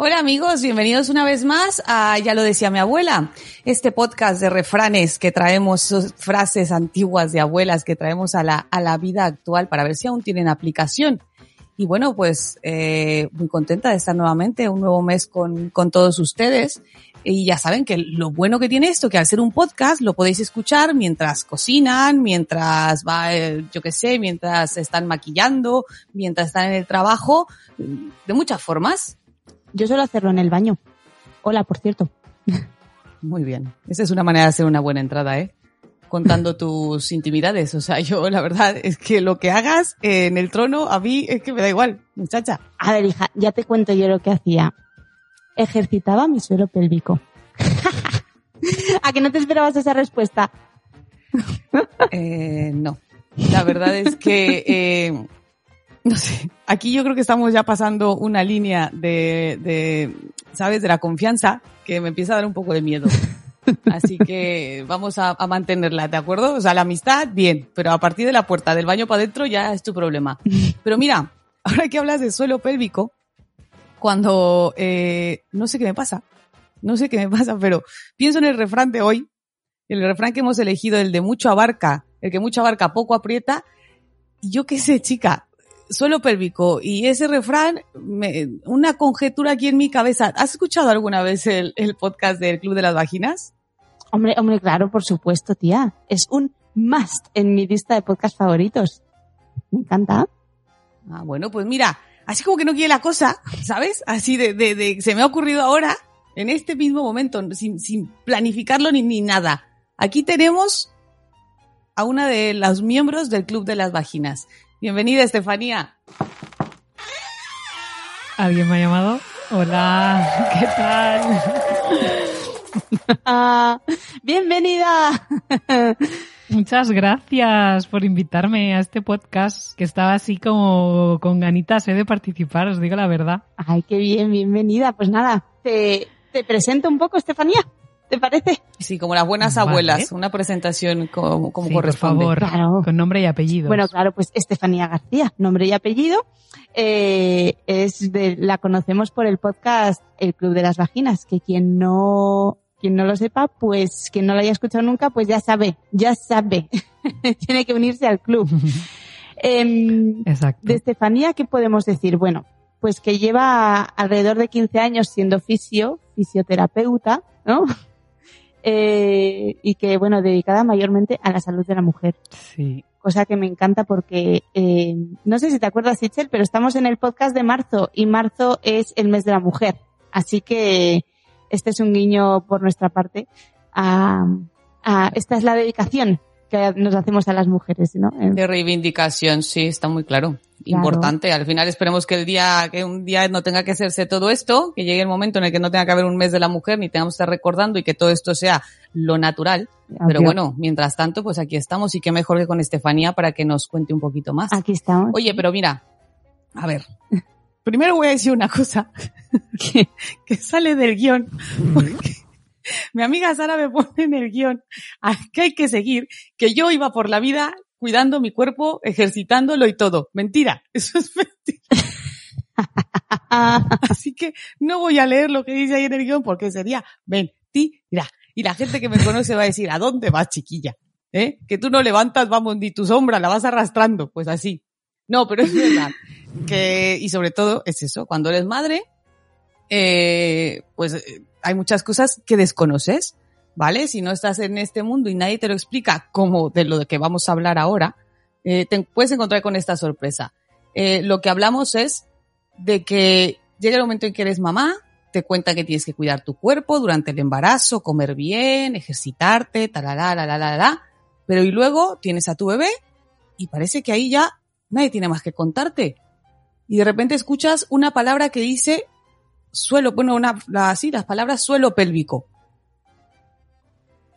Hola amigos, bienvenidos una vez más a Ya lo decía mi abuela, este podcast de refranes que traemos, frases antiguas de abuelas que traemos a la, a la vida actual para ver si aún tienen aplicación. Y bueno, pues eh, muy contenta de estar nuevamente un nuevo mes con, con todos ustedes. Y ya saben que lo bueno que tiene esto, que al ser un podcast lo podéis escuchar mientras cocinan, mientras va, eh, yo qué sé, mientras están maquillando, mientras están en el trabajo, de muchas formas. Yo suelo hacerlo en el baño. Hola, por cierto. Muy bien. Esa es una manera de hacer una buena entrada, ¿eh? Contando tus intimidades. O sea, yo la verdad es que lo que hagas en el trono a mí es que me da igual, muchacha. A ver, hija, ya te cuento yo lo que hacía. Ejercitaba mi suelo pélvico. ¿A que no te esperabas esa respuesta? eh, no. La verdad es que eh, no sé, aquí yo creo que estamos ya pasando una línea de, de, ¿sabes? De la confianza que me empieza a dar un poco de miedo. Así que vamos a, a, mantenerla, ¿de acuerdo? O sea, la amistad, bien, pero a partir de la puerta del baño para adentro ya es tu problema. Pero mira, ahora que hablas de suelo pélvico, cuando, eh, no sé qué me pasa, no sé qué me pasa, pero pienso en el refrán de hoy, el refrán que hemos elegido, el de mucho abarca, el que mucho abarca poco aprieta, y yo qué sé, chica, suelo pélvico y ese refrán, me, una conjetura aquí en mi cabeza. ¿Has escuchado alguna vez el, el, podcast del Club de las Vaginas? Hombre, hombre, claro, por supuesto, tía. Es un must en mi lista de podcast favoritos. Me encanta. Ah, bueno, pues mira, así como que no quiere la cosa, ¿sabes? Así de, de, de se me ha ocurrido ahora, en este mismo momento, sin, sin planificarlo ni, ni nada. Aquí tenemos a una de los miembros del Club de las Vaginas. Bienvenida, Estefanía. ¿Alguien me ha llamado? Hola, ¿qué tal? ah, bienvenida. Muchas gracias por invitarme a este podcast, que estaba así como con ganitas ¿eh? de participar, os digo la verdad. Ay, qué bien, bienvenida. Pues nada, te, te presento un poco, Estefanía. ¿Te parece? Sí, como las buenas vale. abuelas, una presentación como, como sí, corresponde. Por favor, claro. con nombre y apellido. Bueno, claro, pues Estefanía García, nombre y apellido. Eh, es de, la conocemos por el podcast El Club de las Vaginas, que quien no, quien no lo sepa, pues quien no lo haya escuchado nunca, pues ya sabe, ya sabe. Tiene que unirse al club. eh, Exacto. De Estefanía, ¿qué podemos decir? Bueno, pues que lleva alrededor de 15 años siendo fisio, fisioterapeuta, ¿no? Eh, y que, bueno, dedicada mayormente a la salud de la mujer. Sí. Cosa que me encanta porque, eh, no sé si te acuerdas, Itzel, pero estamos en el podcast de marzo y marzo es el mes de la mujer. Así que este es un guiño por nuestra parte a, a esta es la dedicación que nos hacemos a las mujeres, ¿no? De reivindicación, sí, está muy claro. Claro. Importante. Al final esperemos que el día, que un día no tenga que hacerse todo esto, que llegue el momento en el que no tenga que haber un mes de la mujer, ni tengamos que estar recordando y que todo esto sea lo natural. Obvio. Pero bueno, mientras tanto, pues aquí estamos y qué mejor que con Estefanía para que nos cuente un poquito más. Aquí estamos. Oye, pero mira, a ver. Primero voy a decir una cosa que, que sale del guion. Porque mi amiga Sara me pone en el guion que hay que seguir, que yo iba por la vida cuidando mi cuerpo, ejercitándolo y todo. Mentira, eso es mentira. Así que no voy a leer lo que dice ahí en el guion porque sería mentira. Y la gente que me conoce va a decir, ¿a dónde vas, chiquilla? ¿Eh? Que tú no levantas, vamos, ni tu sombra, la vas arrastrando. Pues así. No, pero es verdad. Que, y sobre todo es eso, cuando eres madre, eh, pues hay muchas cosas que desconoces. ¿Vale? Si no estás en este mundo y nadie te lo explica como de lo que vamos a hablar ahora, eh, te puedes encontrar con esta sorpresa. Eh, lo que hablamos es de que llega el momento en que eres mamá, te cuenta que tienes que cuidar tu cuerpo durante el embarazo, comer bien, ejercitarte, talala, la, la, la, pero y luego tienes a tu bebé y parece que ahí ya nadie tiene más que contarte. Y de repente escuchas una palabra que dice suelo, bueno, una, así, las palabras suelo pélvico.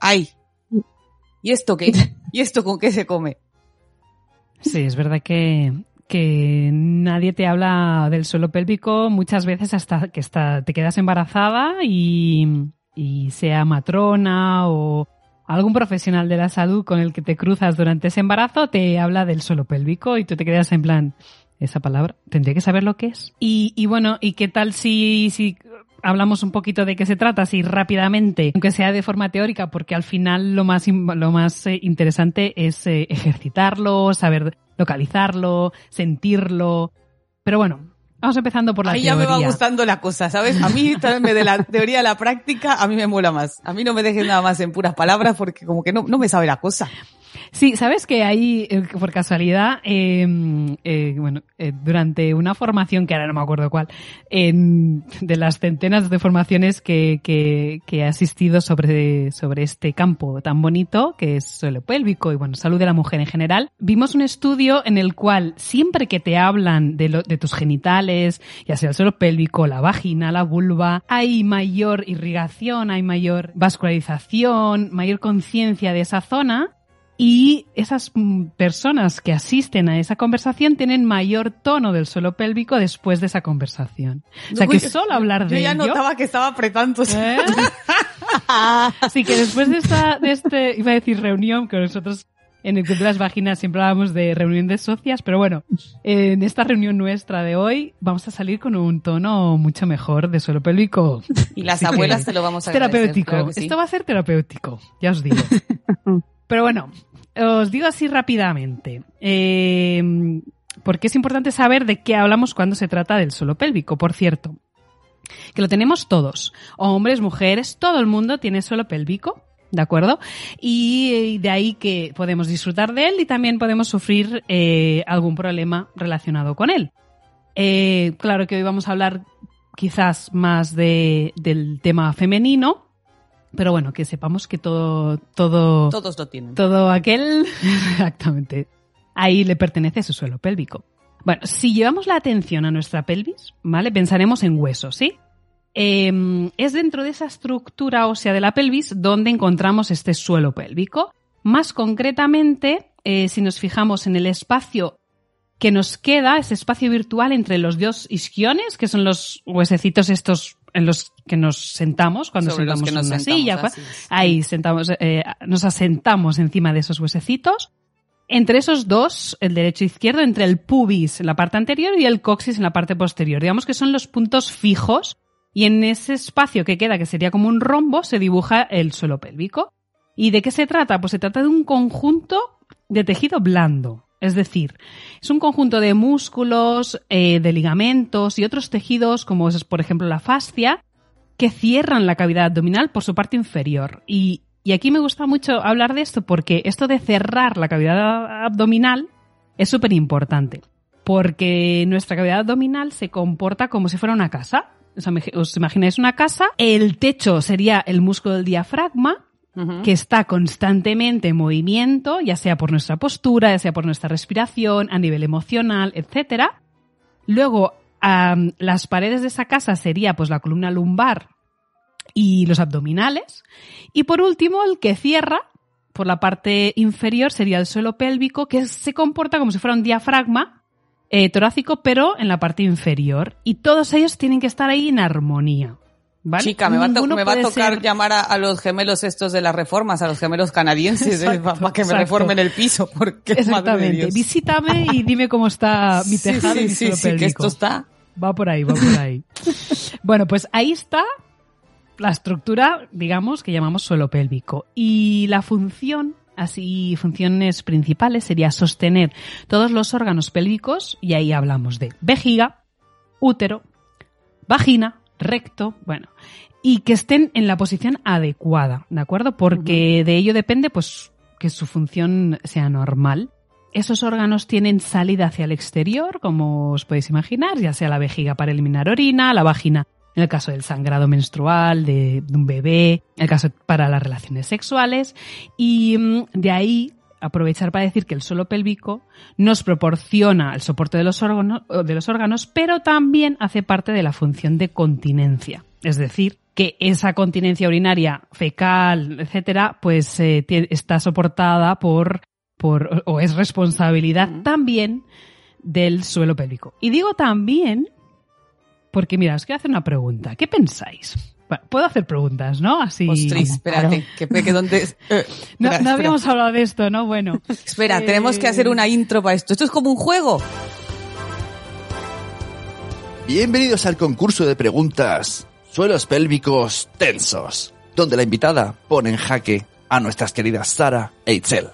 Ay. ¿Y esto qué? ¿Y esto con qué se come? Sí, es verdad que, que nadie te habla del suelo pélvico muchas veces hasta que te quedas embarazada y, y sea matrona o algún profesional de la salud con el que te cruzas durante ese embarazo te habla del suelo pélvico y tú te quedas en plan, esa palabra, tendría que saber lo que es. Y, y bueno, ¿y qué tal si, si hablamos un poquito de qué se trata, así rápidamente, aunque sea de forma teórica, porque al final lo más, lo más eh, interesante es eh, ejercitarlo, saber localizarlo, sentirlo. Pero bueno, vamos empezando por la Ahí ya teoría. me va gustando la cosa, ¿sabes? A mí también de la teoría a la práctica, a mí me mola más. A mí no me dejes nada más en puras palabras porque como que no, no me sabe la cosa. Sí, sabes que ahí, eh, por casualidad, eh, eh, bueno, eh, durante una formación, que ahora no me acuerdo cuál, en- de las centenas de formaciones que, que, que he asistido sobre, sobre este campo tan bonito, que es suelo pélvico y bueno, salud de la mujer en general, vimos un estudio en el cual siempre que te hablan de, lo- de tus genitales, ya sea el suelo pélvico, la vagina, la vulva, hay mayor irrigación, hay mayor vascularización, mayor conciencia de esa zona y esas mm, personas que asisten a esa conversación tienen mayor tono del suelo pélvico después de esa conversación. O sea que solo hablar Yo de ya ello. notaba que estaba apretando. ¿eh? Así que después de esta, de este, iba a decir reunión, que nosotros en el Club de las Vaginas siempre hablábamos de reunión de socias, pero bueno, en esta reunión nuestra de hoy vamos a salir con un tono mucho mejor de suelo pélvico. Y las Así que abuelas te lo vamos a agradecer, terapéutico. claro que sí. Esto va a ser terapéutico, ya os digo. Pero bueno, os digo así rápidamente. Eh, porque es importante saber de qué hablamos cuando se trata del suelo pélvico, por cierto. Que lo tenemos todos. Hombres, mujeres, todo el mundo tiene suelo pélvico. ¿De acuerdo? Y de ahí que podemos disfrutar de él y también podemos sufrir eh, algún problema relacionado con él. Eh, claro que hoy vamos a hablar quizás más de, del tema femenino, pero bueno, que sepamos que todo, todo, Todos lo tienen. todo aquel, exactamente, ahí le pertenece su suelo pélvico. Bueno, si llevamos la atención a nuestra pelvis, ¿vale? Pensaremos en huesos, ¿sí? Eh, es dentro de esa estructura ósea de la pelvis donde encontramos este suelo pélvico. Más concretamente, eh, si nos fijamos en el espacio que nos queda, ese espacio virtual entre los dos isquiones, que son los huesecitos estos en los que nos sentamos cuando Sobre sentamos en una sentamos, silla. así. Ahí sentamos, eh, nos asentamos encima de esos huesecitos. Entre esos dos, el derecho e izquierdo, entre el pubis en la parte anterior y el coxis en la parte posterior. Digamos que son los puntos fijos y en ese espacio que queda, que sería como un rombo, se dibuja el suelo pélvico. ¿Y de qué se trata? Pues se trata de un conjunto de tejido blando. Es decir, es un conjunto de músculos, eh, de ligamentos y otros tejidos, como es por ejemplo la fascia, que cierran la cavidad abdominal por su parte inferior. Y, y aquí me gusta mucho hablar de esto porque esto de cerrar la cavidad abdominal es súper importante. Porque nuestra cavidad abdominal se comporta como si fuera una casa. O sea, os imagináis una casa, el techo sería el músculo del diafragma, Que está constantemente en movimiento, ya sea por nuestra postura, ya sea por nuestra respiración, a nivel emocional, etcétera. Luego, las paredes de esa casa sería pues la columna lumbar y los abdominales. Y por último, el que cierra por la parte inferior sería el suelo pélvico, que se comporta como si fuera un diafragma eh, torácico, pero en la parte inferior. Y todos ellos tienen que estar ahí en armonía. ¿Vale? Chica, me va, a me va tocar ser- llamar a, a los gemelos estos de las reformas, a los gemelos canadienses, eh, para que me exacto. reformen el piso, porque madre de Exactamente. Dios. Visítame y dime cómo está mi Sí, tejado y sí, mi sí, suelo sí, que pélvico. esto está... Va por ahí, va por ahí. bueno, pues ahí está la estructura, digamos, que llamamos suelo pélvico. Y la función, así, funciones principales sería sostener todos los órganos pélvicos, y ahí hablamos de vejiga, útero, vagina, recto, bueno, y que estén en la posición adecuada, ¿de acuerdo? Porque de ello depende, pues, que su función sea normal. Esos órganos tienen salida hacia el exterior, como os podéis imaginar, ya sea la vejiga para eliminar orina, la vagina en el caso del sangrado menstrual de, de un bebé, en el caso para las relaciones sexuales, y mm, de ahí aprovechar para decir que el suelo pélvico nos proporciona el soporte de los, órganos, de los órganos, pero también hace parte de la función de continencia. Es decir, que esa continencia urinaria, fecal, etcétera, pues eh, está soportada por, por, o es responsabilidad también del suelo pélvico. Y digo también porque, mira, os quiero hacer una pregunta. ¿Qué pensáis? Bueno, Puedo hacer preguntas, ¿no? Así. Ostras, espérate, que, que donde... eh, No, espera, no espera. habíamos hablado de esto, ¿no? Bueno. Espera, Eh, tenemos que hacer una intro para esto. Esto es como un juego. Bienvenidos al concurso de preguntas Suelos pélvicos tensos, donde la invitada pone en jaque a nuestras queridas Sara e Itzel.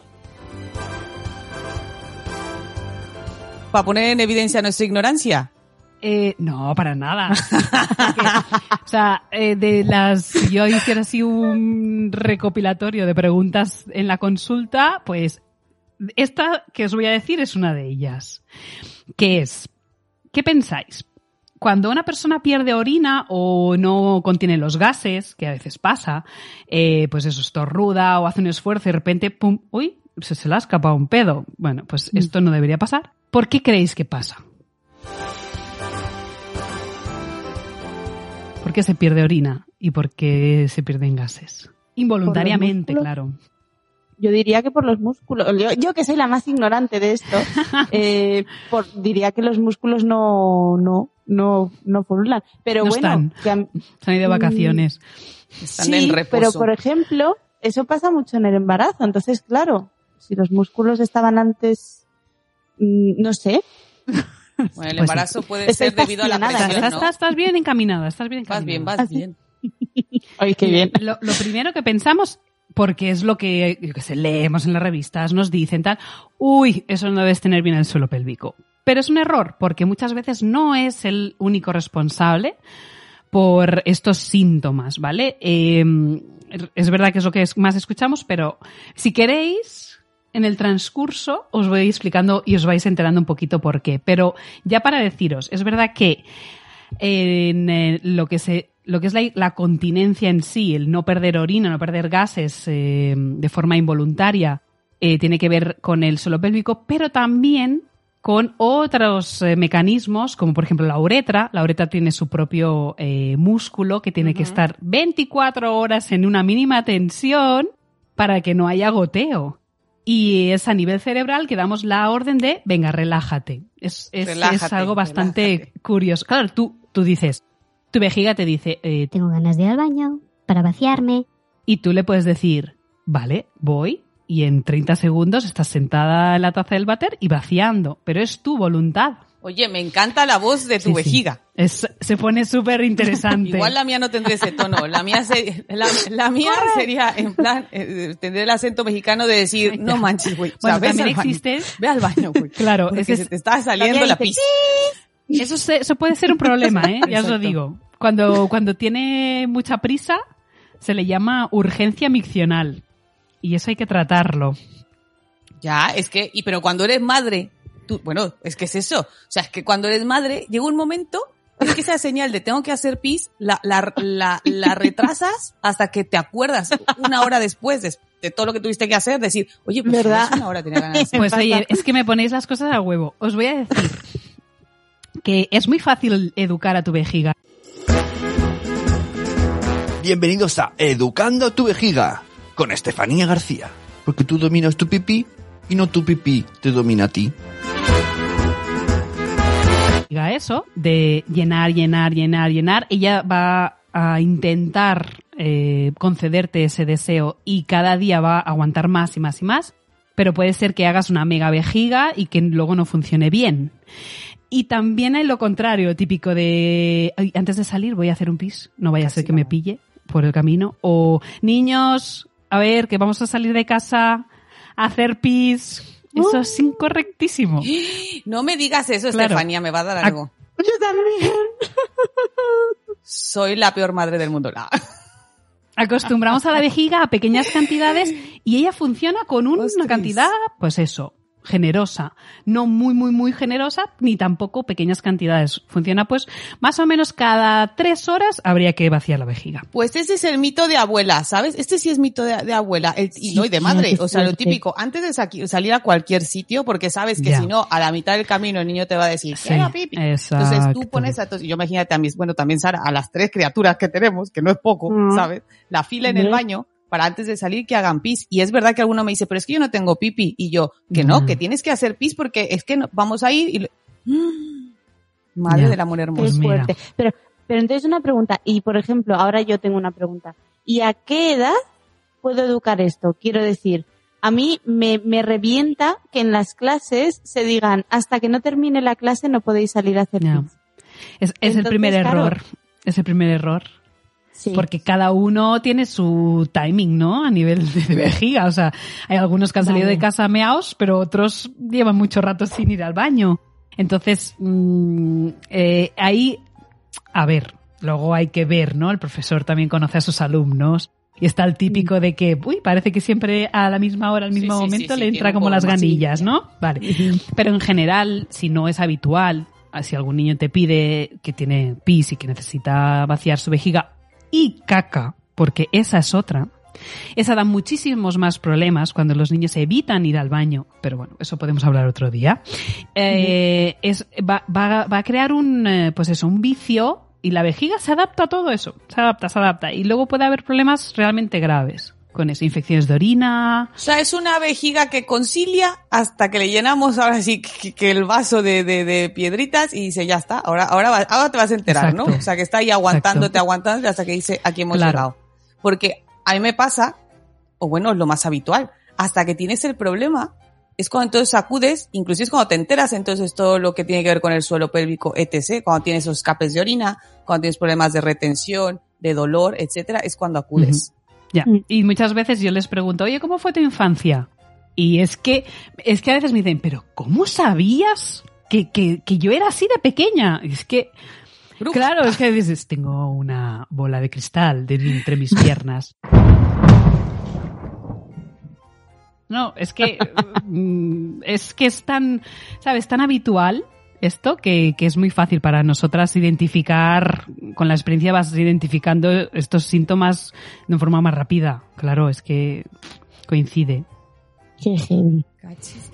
Para poner en evidencia nuestra ignorancia. Eh, no, para nada. O sea, eh, de las, si yo hiciera así un recopilatorio de preguntas en la consulta, pues esta que os voy a decir es una de ellas. Que es, ¿qué pensáis? Cuando una persona pierde orina o no contiene los gases, que a veces pasa, eh, pues eso, estornuda o hace un esfuerzo y de repente, pum, uy, se, se le ha escapado un pedo. Bueno, pues esto no debería pasar. ¿Por qué creéis que pasa? ¿Por qué se pierde orina y por qué se pierden gases? Involuntariamente, claro. Yo diría que por los músculos. Yo, yo que soy la más ignorante de esto, eh, por- diría que los músculos no, no, no, no formulan. Pero No bueno, están. Se han ido de vacaciones. Están sí, en reposo. pero por ejemplo, eso pasa mucho en el embarazo. Entonces, claro, si los músculos estaban antes, mm, no sé, Bueno, el Pues embarazo puede Estoy ser debido a la presión, Estás, ¿no? estás- estás bien encaminada, estás bien Vas encaminada. bien, vas ¿Ah, sí? bien. ay, qué bien. Lo, lo primero que pensamos, porque es lo que, yo que sé, leemos en las revistas, nos dicen tal, uy, eso no debes tener bien el suelo pélvico. Pero es un error, porque muchas veces no es el único responsable por estos síntomas, ¿vale? Eh, es verdad que es lo que más escuchamos, pero si queréis, en el transcurso os voy explicando y os vais enterando un poquito por qué. Pero ya para deciros, es verdad que en eh, lo que se lo que es la, la continencia en sí, el no perder orina, no perder gases eh, de forma involuntaria, eh, tiene que ver con el suelo pélvico, pero también con otros eh, mecanismos, como por ejemplo la uretra. La uretra tiene su propio músculo que tiene que estar 24 horas en una mínima tensión para que no haya goteo. Y es a nivel cerebral que damos la orden de, venga, relájate. Es, es, algo bastante relájate. curioso. Claro, tú, tú dices, tu vejiga te dice, eh, Tengo ganas de ir al baño para vaciarme. y tú le puedes decir, vale, voy, y en 30 segundos estás sentada en la taza del váter y vaciando, pero es tu voluntad. Oye, me encanta la voz de tu Sí, sí. vejiga. Es- se pone súper interesante. Igual la mía no tendré ese tono. La mía, la, la mía sería, en plan, eh, tendré el acento mexicano de decir, no manches, güey. O sea, Bueno, también existe- Ve al baño, güey. Claro, Porque ese se te está saliendo la dice, pis. Eso, se- eso puede ser un problema, ¿eh? Ya os lo digo. Cuando, cuando tiene mucha prisa, se le llama urgencia miccional. Y eso hay que tratarlo. Ya, es que, y pero cuando eres madre, tú, bueno, es que es eso. O sea, es que cuando eres madre, llega un momento, es que esa señal de tengo que hacer pis, la, la, la, la retrasas hasta que te acuerdas una hora después de, de todo lo que tuviste que hacer, decir, oye, pues ¿Verdad? una hora tenía ganas de hacer. Pues oye, es que me ponéis las cosas a huevo. Os voy a decir que es muy fácil educar a tu vejiga. Bienvenidos a Educando tu vejiga con Estefanía García. Porque tú dominas tu pipí y no tu pipí te domina a ti. Diga eso, de llenar, llenar, llenar, llenar, ella va a intentar eh, concederte ese deseo y cada día va a aguantar más y más y más, pero puede ser que hagas una mega vejiga y que luego no funcione bien. Y también hay lo contrario, típico de "Ay, antes de salir voy a hacer un pis, no vaya a ser que me pille por el camino. O niños, a ver, que vamos a salir de casa a hacer pis. Eso es incorrectísimo. No me digas eso, Claro. Estefanía, me va a dar algo. Yo también. Soy la peor madre del mundo. No. Acostumbramos a la vejiga a pequeñas cantidades y ella funciona con una Ostras. cantidad, pues eso, generosa. No muy, muy, muy generosa, ni tampoco pequeñas cantidades. Funciona pues más o menos cada tres horas habría que vaciar la vejiga. Pues ese es el mito de abuela, ¿sabes? Este sí es mito de, de abuela el- y Sí, no y de madre. O sea, lo típico, antes de salir a cualquier sitio, porque sabes que Ya. si no, a la mitad del camino el niño te va a decir, Sí, "Quiero pipi". Entonces tú pones a todos, y yo imagínate a mis, bueno, también Sara, a las tres criaturas que tenemos, que no es poco, Mm. ¿sabes? La fila en el baño para antes de salir que hagan pis. Y es verdad que alguno me dice, pero es que yo no tengo pipi. Y yo, que no, Mm. que tienes que hacer pis porque es que no- vamos a ir y... Madre Ya. del amor hermoso. Fuerte. Pero, pero entonces una pregunta, y por ejemplo, ahora yo tengo una pregunta. ¿Y a qué edad puedo educar esto? Quiero decir, a mí me, me revienta que en las clases se digan, hasta que no termine la clase no podéis salir a hacer pis". Es, es el primer claro. error. Es el primer error. Sí. Porque cada uno tiene su timing, ¿no? A nivel de, de vejiga. O sea, hay algunos que han salido Vale. de casa meaos, pero otros llevan mucho rato sin ir al baño. Entonces, mm, eh, ahí, a ver, luego hay que ver, ¿no? El profesor también conoce a sus alumnos. Y está el típico de que, uy, parece que siempre a la misma hora, al mismo sí, momento, sí, le entra como las ganillas, ¿no? Vale. Pero en general, si no es habitual, si algún niño te pide que tiene pis y que necesita vaciar su vejiga y caca, porque esa es otra, esa da muchísimos más problemas cuando los niños evitan ir al baño, pero bueno, eso podemos hablar otro día. Eh, es, va, va- va a crear un, eh, pues eso, un vicio y la vejiga se adapta a todo eso, se adapta, se adapta. Y luego puede haber problemas realmente graves con eso, infecciones de orina, O sea, es una vejiga que concilia hasta que le llenamos ahora sí que, que el vaso de, de, de piedritas y dice, ya está, ahora, ahora, ahora te vas a enterar, ¿no? O sea, que está ahí aguantándote, Exacto. aguantándote hasta que dice, aquí hemos Claro. llegado. Porque a mí me pasa, o bueno, es lo más habitual, hasta que tienes el problema, es cuando entonces acudes, inclusive es cuando te enteras entonces todo lo que tiene que ver con el suelo pélvico, etc., cuando tienes esos escapes de orina, cuando tienes problemas de retención, de dolor, etcétera, es cuando acudes. Ya. Mm. Y muchas veces yo les pregunto, oye, ¿cómo fue tu infancia? Y es que, es que a veces me dicen, pero ¿cómo sabías que, que, que yo era así de pequeña? Y es que, Bruja. claro, es que dices, tengo una bola de cristal de, entre mis piernas. No, es que, mm, es que es tan, ¿sabes? Tan habitual esto que, que es muy fácil para nosotras identificar, con la experiencia vas identificando estos síntomas de forma más rápida. Claro, es que coincide. Qué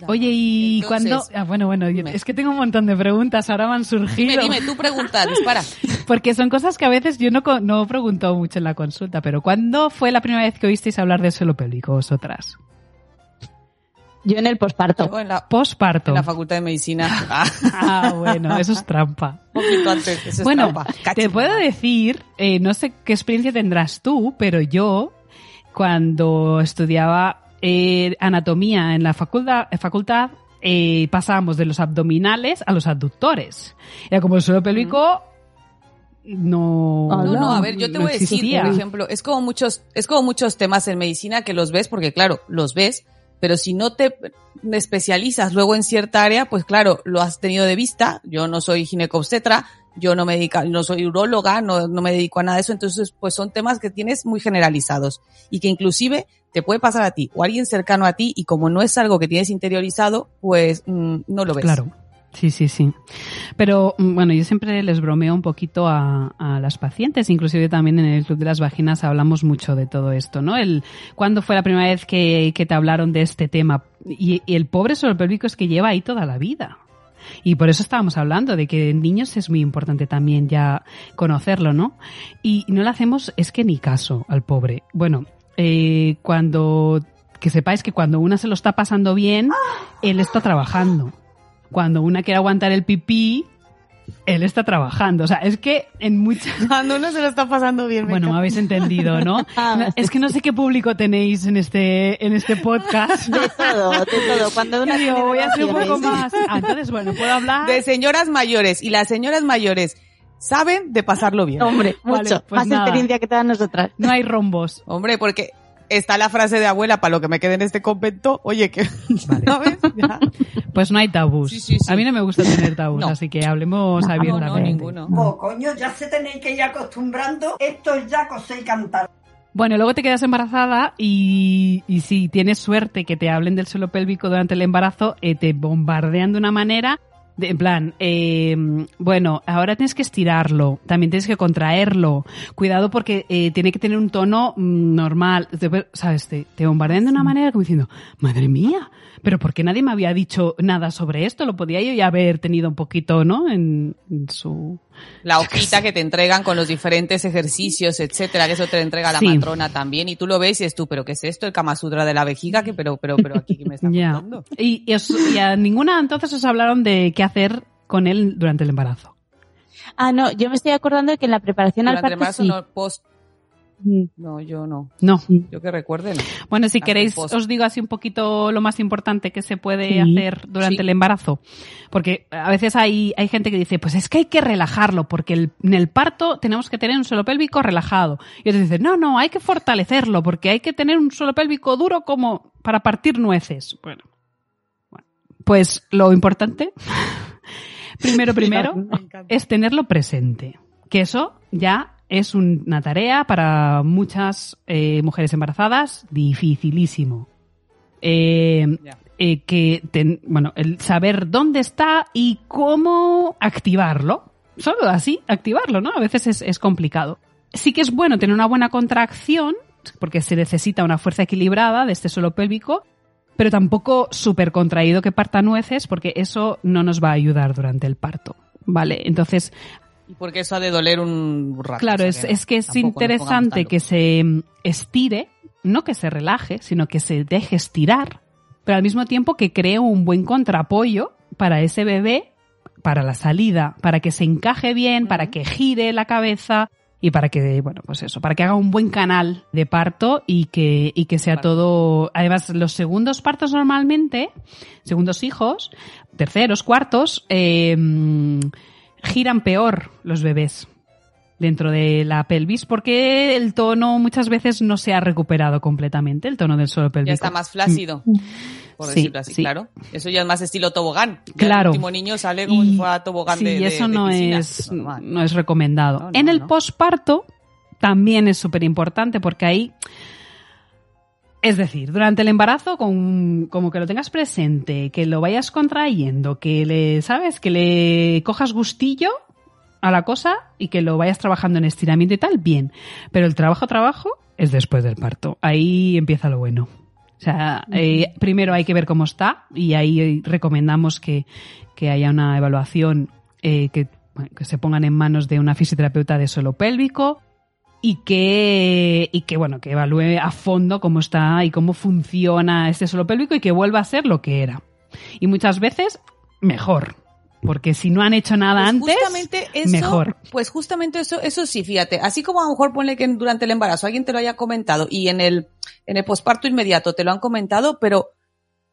Oye, ¿y Entonces, cuándo? Ah, bueno, bueno, dime. es que tengo un montón de preguntas, ahora me han surgido. Dime, dime, tú pregunta, dispara. Porque son cosas que a veces yo no, no pregunto mucho en la consulta, pero ¿cuándo fue la primera vez que oísteis hablar del suelo pélvico vosotras? Yo en el posparto. Yo en la, Posparto. en la facultad de medicina. Ah, Ah, bueno, eso es trampa. un poquito antes. Eso es Bueno, trampa. te puedo decir, eh, no sé qué experiencia tendrás tú, pero yo, cuando estudiaba eh, anatomía en la facultad, facultad eh, pasábamos de los abdominales a los abductores. Era como el suelo pélvico no... No, no, a ver, yo te no voy a decir, existía. por ejemplo, es como muchos, es como muchos temas en medicina que los ves, porque claro, los ves, pero si no te especializas luego en cierta área, pues claro, lo has tenido de vista. Yo no soy ginecobstetra, yo no me dedico, no soy uróloga, no, no me dedico a nada de eso, entonces pues son temas que tienes muy generalizados y que inclusive te puede pasar a ti o a alguien cercano a ti y como no es algo que tienes interiorizado, pues mm, no lo ves. Claro. Sí, sí, sí. Pero mm, bueno, yo siempre les bromeo un poquito a, a las pacientes, inclusive también en el Club de las Vaginas hablamos mucho de todo esto, ¿no? El cuándo fue la primera vez que, que te hablaron de este tema y, y el pobre pélvico es que lleva ahí toda la vida. Y por eso estábamos hablando de que en niños es muy importante también ya conocerlo, ¿no? Y no le hacemos, es que ni caso al pobre. Bueno, eh, cuando, que sepáis que cuando una se lo está pasando bien, él está trabajando. Cuando una quiere aguantar el pipí, él está trabajando. O sea, es que en muchas... Cuando uno se lo está pasando bien. me Bueno, me habéis entendido, ¿no? Ah, No, Es que no sé qué público tenéis en este, en este podcast. De todo, de todo. Cuando una digo, voy a hacer un poco más. Ah, entonces, bueno, puedo hablar. de señoras mayores y las señoras mayores saben de pasarlo bien. Hombre, Vale, mucho. pues Más nada. experiencia que todas nosotras. No hay rombos. Hombre, porque está la frase de abuela para lo que me quede en este convento. Oye, que, ¿sabes? Ya. Pues no hay tabús. Sí, sí, sí. A mí no me gusta tener tabús, No. así que hablemos No, no, abiertamente. ninguno. Oh, coño, ya se tenéis que ir acostumbrando. Esto es ya coser y cantar. Bueno, luego te quedas embarazada y, y si tienes suerte que te hablen del suelo pélvico durante el embarazo, eh, te bombardean de una manera, de, en plan, eh, bueno, ahora tienes que estirarlo, también tienes que contraerlo, cuidado porque eh, tiene que tener un tono mm, normal, Te- ¿sabes? Te, te bombardean de una manera como diciendo, madre mía, pero ¿por qué nadie me había dicho nada sobre esto? Lo podía yo ya haber tenido un poquito, ¿no? En, en su... La hojita que te entregan con los diferentes ejercicios, etcétera, que eso te entrega la Sí. matrona también, y tú lo ves y es tú, pero ¿qué es esto? El Kama Sutra de la vejiga, que pero, pero, pero aquí me está Ya. contando. Y, y os- y a ninguna entonces os hablaron de qué hacer con él durante el embarazo. Ah, no, yo me estoy acordando de que en la preparación Durante al parto embarazo sí. no, post, no, yo no. No. Yo que recuerde, no. Bueno, si queréis, os digo así un poquito lo más importante que se puede Sí. hacer durante Sí. el embarazo. Porque a veces hay, hay gente que dice, pues es que hay que relajarlo, porque el- en el parto tenemos que tener un suelo pélvico relajado. Y otros dicen, no, no, hay que fortalecerlo, porque hay que tener un suelo pélvico duro como para partir nueces. Bueno, bueno. pues lo importante, primero, primero, es tenerlo presente. Que eso ya es un- una tarea para muchas eh, mujeres embarazadas dificilísimo. Eh, eh, que ten- bueno, el saber dónde está y cómo activarlo. Solo así, activarlo, ¿no? A veces es, es complicado. Sí que es bueno tener una buena contracción, porque se necesita una fuerza equilibrada de este suelo pélvico, pero tampoco súper contraído que parta nueces, porque eso no nos va a ayudar durante el parto. Vale, entonces Y porque eso ha de doler un rato. Claro, es, sea es que es interesante que se estire, no que se relaje, sino que se deje estirar, pero al mismo tiempo que cree un buen contrapollo para ese bebé, para la salida, para que se encaje bien, para que gire la cabeza y para que, bueno, pues eso, para que haga un buen canal de parto y que, y que sea Parto. todo. Además, los segundos partos normalmente, segundos hijos, terceros, cuartos, eh, giran peor los bebés dentro de la pelvis porque el tono muchas veces no se ha recuperado completamente, el tono del suelo Ya pélvico. está más flácido, por Sí, decirlo así, sí. claro. Eso ya es más estilo tobogán. Ya Claro. El último niño sale como si fuera tobogán sí, de, y de- eso de no, piscina. es, Normal. no es recomendado. No, no, en el no. posparto también es súper importante porque ahí, es decir, durante el embarazo, con, como que lo tengas presente, que lo vayas contrayendo, que le, ¿sabes? Que le cojas gustillo a la cosa y que lo vayas trabajando en estiramiento y tal, bien. Pero el trabajo, trabajo es después del parto. Ahí empieza lo bueno. O sea, eh, primero hay que ver cómo está y ahí recomendamos que, que haya una evaluación eh, que, bueno, que se pongan en manos de una fisioterapeuta de suelo pélvico y que, y que, bueno, que evalúe a fondo cómo está y cómo funciona este suelo pélvico y que vuelva a ser lo que era. Y muchas veces, mejor. Porque si no han hecho nada Pues antes, justamente eso, mejor. Pues justamente eso, eso sí, fíjate. Así como a lo mejor ponle que durante el embarazo alguien te lo haya comentado y en el, en el posparto inmediato te lo han comentado, pero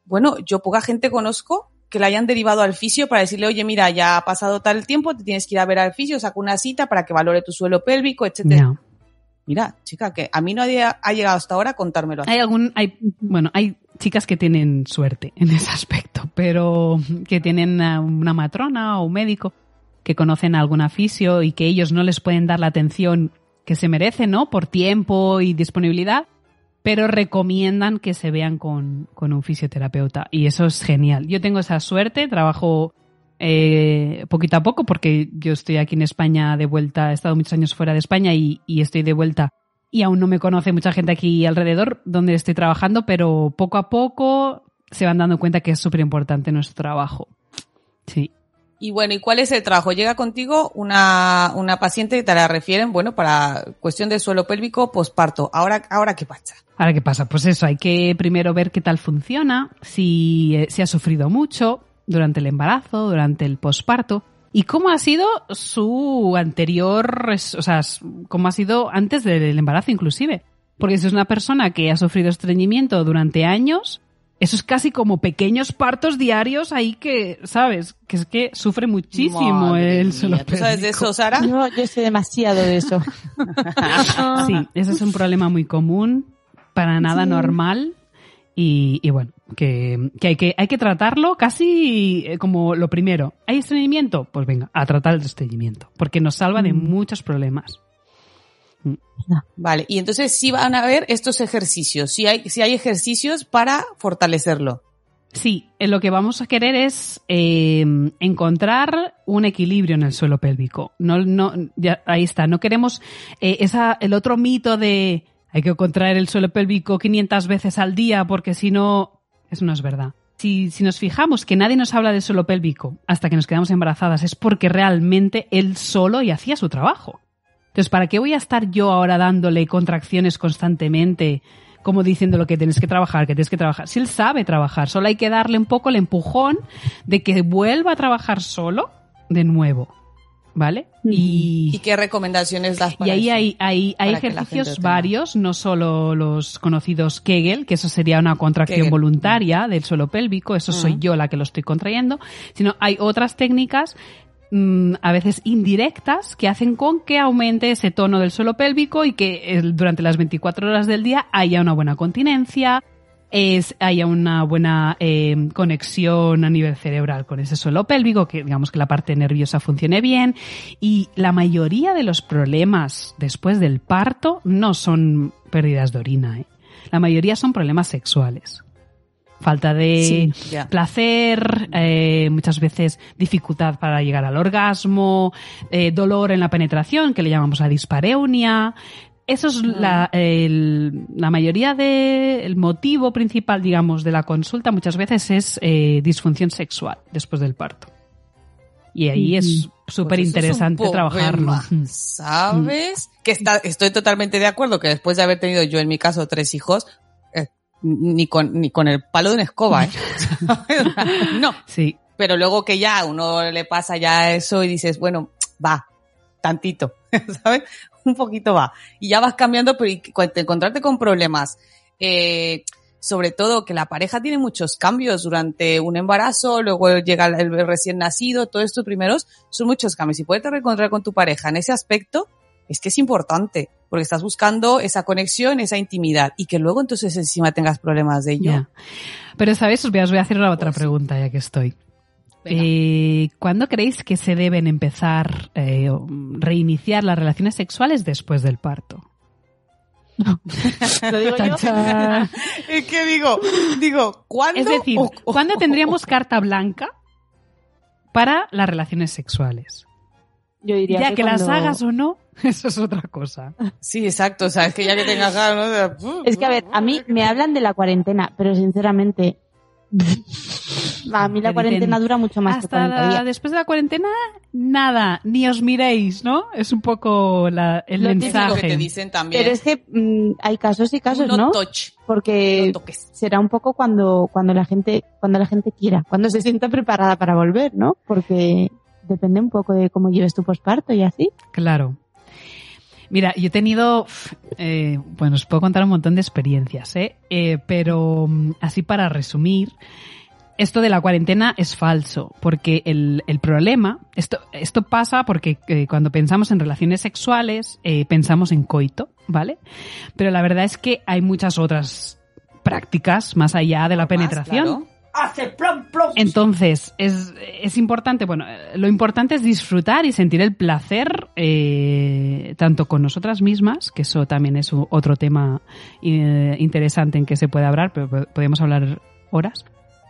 bueno, yo poca gente conozco que la hayan derivado al fisio para decirle, oye, mira, ya ha pasado tal tiempo, te tienes que ir a ver al fisio, saca una cita para que valore tu suelo pélvico, etcétera. Ya. Mira, chica, que a mí nadie ha llegado hasta ahora contármelo. Hay algún, hay, bueno, hay chicas que tienen suerte en ese aspecto, pero que tienen una matrona o un médico que conocen a algún fisio y que ellos no les pueden dar la atención que se merecen, ¿no? Por tiempo y disponibilidad, pero recomiendan que se vean con, con un fisioterapeuta y eso es genial. Yo tengo esa suerte, trabajo eh, poquito a poco porque yo estoy aquí en España de vuelta, he estado muchos años fuera de España y, y estoy de vuelta y aún no me conoce mucha gente aquí alrededor donde estoy trabajando, pero poco a poco se van dando cuenta que es súper importante nuestro trabajo. Sí. Y bueno, ¿y cuál es el trabajo? Llega contigo una, una paciente que te la refieren, bueno, para cuestión de suelo pélvico, posparto. Ahora, ahora qué pasa. Ahora, ¿qué pasa? Pues eso, hay que primero ver qué tal funciona, si, eh, si ha sufrido mucho durante el embarazo, durante el posparto, y cómo ha sido su anterior, o sea, cómo ha sido antes del embarazo inclusive. Porque si es una persona que ha sufrido estreñimiento durante años, eso es casi como pequeños partos diarios ahí que, ¿sabes? Que es que sufre muchísimo Madre el ¿Tú sabes de eso, Sara? Yo, yo sé demasiado de eso. Sí, ese es un problema muy común para nada normal y, y bueno, que, que hay que hay que tratarlo casi eh, como lo primero. ¿Hay estreñimiento? Pues venga, a tratar el estreñimiento, porque nos salva de Mm. muchos problemas. Vale, y entonces sí van a ver estos ejercicios, si hay, si hay ejercicios para fortalecerlo. Sí, eh, lo que vamos a querer es eh, encontrar un equilibrio en el suelo pélvico. No, no, ya, ahí está. No queremos eh, esa, el otro mito de hay que contraer el suelo pélvico 500 veces al día porque si no, eso no es verdad. Si, si nos fijamos que nadie nos habla del suelo pélvico hasta que nos quedamos embarazadas es porque realmente él solo y hacía su trabajo. Entonces, ¿para qué voy a estar yo ahora dándole contracciones constantemente? como diciendo lo que tienes que trabajar, que tienes que trabajar. Si él sabe trabajar, solo hay que darle un poco el empujón de que vuelva a trabajar solo de nuevo. ¿Vale? ¿Y Y, qué recomendaciones das y para ahí eso? hay, hay, hay ejercicios varios, no solo los conocidos Kegel, que eso sería una contracción Kegel. voluntaria del suelo pélvico, eso soy yo la que lo estoy contrayendo, sino hay otras técnicas mm, a veces indirectas que hacen con que aumente ese tono del suelo pélvico y que eh, durante las 24 horas del día haya una buena continencia, es, haya una buena eh, conexión a nivel cerebral con ese suelo pélvico, que digamos que la parte nerviosa funcione bien y la mayoría de los problemas después del parto no son pérdidas de orina, ¿eh? la mayoría son problemas sexuales. Falta de Sí, placer, eh, muchas veces dificultad para llegar al orgasmo, dolor en la penetración, que le llamamos la dispareunia. Eso es la, el- la mayoría del motivo principal, digamos, de la consulta muchas veces es eh, disfunción sexual después del parto. Y ahí es súper Pues es interesante trabajarlo. ¿Sabes? Que está, estoy totalmente de acuerdo que después de haber tenido yo en mi caso tres hijos, eh, ni con, ni con el palo de una escoba, ¿eh? no. Sí, Pero luego que ya uno le pasa ya eso y dices, bueno, va, tantito, ¿sabes? Un poquito va. Y ya vas cambiando, pero te encontrarte con problemas, eh, sobre todo que la pareja tiene muchos cambios durante un embarazo, luego llega el recién nacido, todos estos primeros son muchos cambios. Y puedes reencontrar con tu pareja en ese aspecto, es que es importante, porque estás buscando esa conexión, esa intimidad, y que luego entonces encima tengas problemas de ello. Pero, ¿sabes? Os voy a, os voy a hacer una otra Pues- pregunta ya que estoy. Eh, ¿Cuándo creéis que se deben empezar, eh, o reiniciar las relaciones sexuales después del parto? Lo digo yo. Es que digo, digo, ¿cuándo? Es decir, o- o- ¿cuándo tendríamos carta blanca para las relaciones sexuales? Yo diría Ya que, las cuando- hagas o no, eso es otra cosa. Sí, exacto, o sea, es que ya que tengas ganas, ¿no? Es que, a ver, a mí me hablan de la cuarentena, pero sinceramente, a mí la Te cuarentena dicen, dura mucho más que Hasta 40 la- días. después de la cuarentena, nada, ni os miréis, ¿no? Es un poco la- el Lo Lo que mensaje. te dicen también. Pero es que mm, hay casos y casos, no, ¿no? touch, Porque no será un poco cuando, cuando la gente, cuando la gente quiera, cuando se sienta preparada para volver, ¿no? Porque depende un poco de cómo lleves tu posparto y así. Claro. Mira, yo he tenido, eh, bueno, os puedo contar un montón de experiencias, ¿eh? Eh, pero mm, así para resumir, esto de la cuarentena es falso, porque el, el problema, esto, esto pasa porque eh, cuando pensamos en relaciones sexuales, eh, pensamos en coito, ¿vale? Pero la verdad es que hay muchas otras prácticas más allá de la Más, penetración. claro. Entonces, es, es importante, bueno, lo importante es disfrutar y sentir el placer eh, tanto con nosotras mismas, que eso también es otro tema eh, interesante en que se puede hablar, pero po- podemos hablar horas.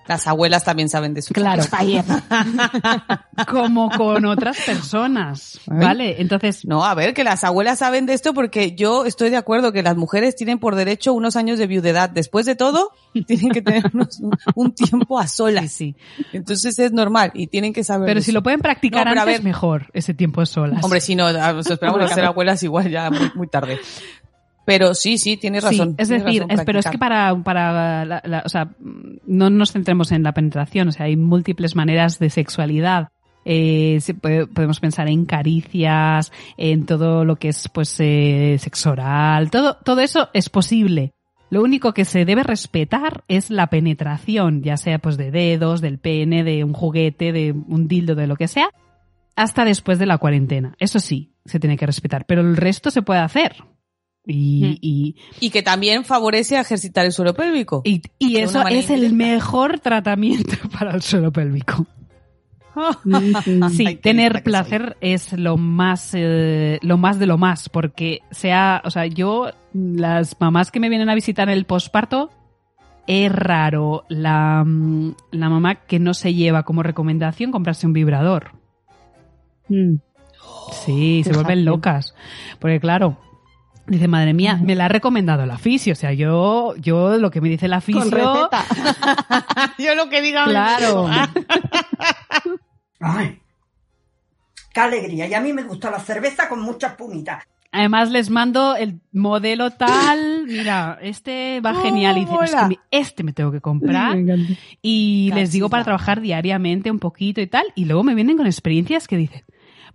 Las abuelas también saben de eso. Claro, como con otras personas, ¿vale? Entonces, No, a ver, que las abuelas saben de esto porque yo estoy de acuerdo que las mujeres tienen por derecho unos años de viudedad. Después de todo, tienen que tener unos- un tiempo a sí, solas. sí. Entonces es normal y tienen que saber. Pero si lo pueden practicar No, a antes, ver. mejor, ese tiempo solas. Hombre, si no, a- nos esperamos a ser abuelas igual ya muy, muy tarde. Pero sí, sí, tienes razón. Sí, es tienes decir, razón, es- pero es que para, para la- la- o sea, no nos centremos en la penetración, o sea, hay múltiples maneras de sexualidad. Eh, podemos pensar en caricias, en todo lo que es pues eh, sexo oral, todo, todo eso es posible. Lo único que se debe respetar es la penetración, ya sea pues de dedos, del pene, de un juguete, de un dildo, de lo que sea, hasta después de la cuarentena. Eso sí, se tiene que respetar, pero el resto se puede hacer. Y, Mm. y, Y que también favorece a ejercitar el suelo pélvico. y, eso es el mejor tratamiento para el suelo pélvico. Sí, Ay, tener placer es lo más, eh, lo más de lo más, porque sea, o sea, yo, las mamás que me vienen a visitar en el posparto, es raro la, mm, la mamá que no se lleva como recomendación comprarse un vibrador. Mm. Sí, se vuelven locas. Porque claro, dice, madre mía, me la ha recomendado la fisio. O sea, yo, yo lo que me dice la fisio. Con receta. Yo lo que diga. Claro. Ay, qué alegría. Y a mí me gusta la cerveza con mucha espumita. Además les mando el modelo tal, mira, este va Oh, genial y dicen, "Es que este me tengo que comprar y les digo para trabajar diariamente un poquito y tal y luego me vienen con experiencias que dicen,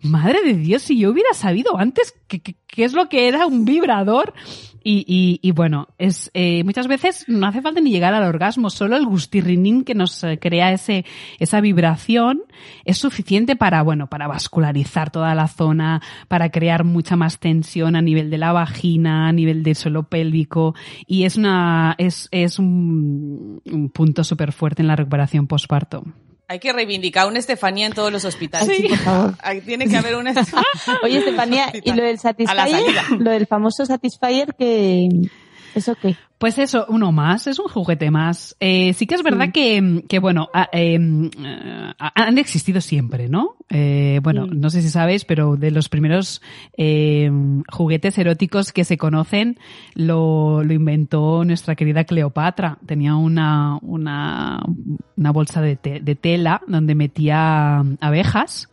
madre de Dios, si yo hubiera sabido antes qué, es lo que era un vibrador y bueno, es eh, muchas veces no hace falta ni llegar al orgasmo, solo el gustirrinín que nos eh, crea ese esa vibración es suficiente para bueno para vascularizar toda la zona, para crear mucha más tensión a nivel de la vagina, a nivel del suelo pélvico y es una es es un, un punto súper fuerte en la recuperación postparto. Hay que reivindicar una Estefanía en todos los hospitales. Sí, por favor. Ahí tiene que haber una Oye, Estefanía, y lo del A la Satisfyer, salida. lo del famoso Satisfyer que... ¿Eso qué? Pues eso, uno más, es un juguete más. Eh, sí que es verdad que, que, bueno, a- em, eh, han existido siempre, ¿no? Eh, bueno, Mm. no sé si sabéis, pero de los primeros em, juguetes eróticos que se conocen lo, lo inventó nuestra querida Cleopatra. Tenía una, una, una bolsa de, te- de tela donde metía abejas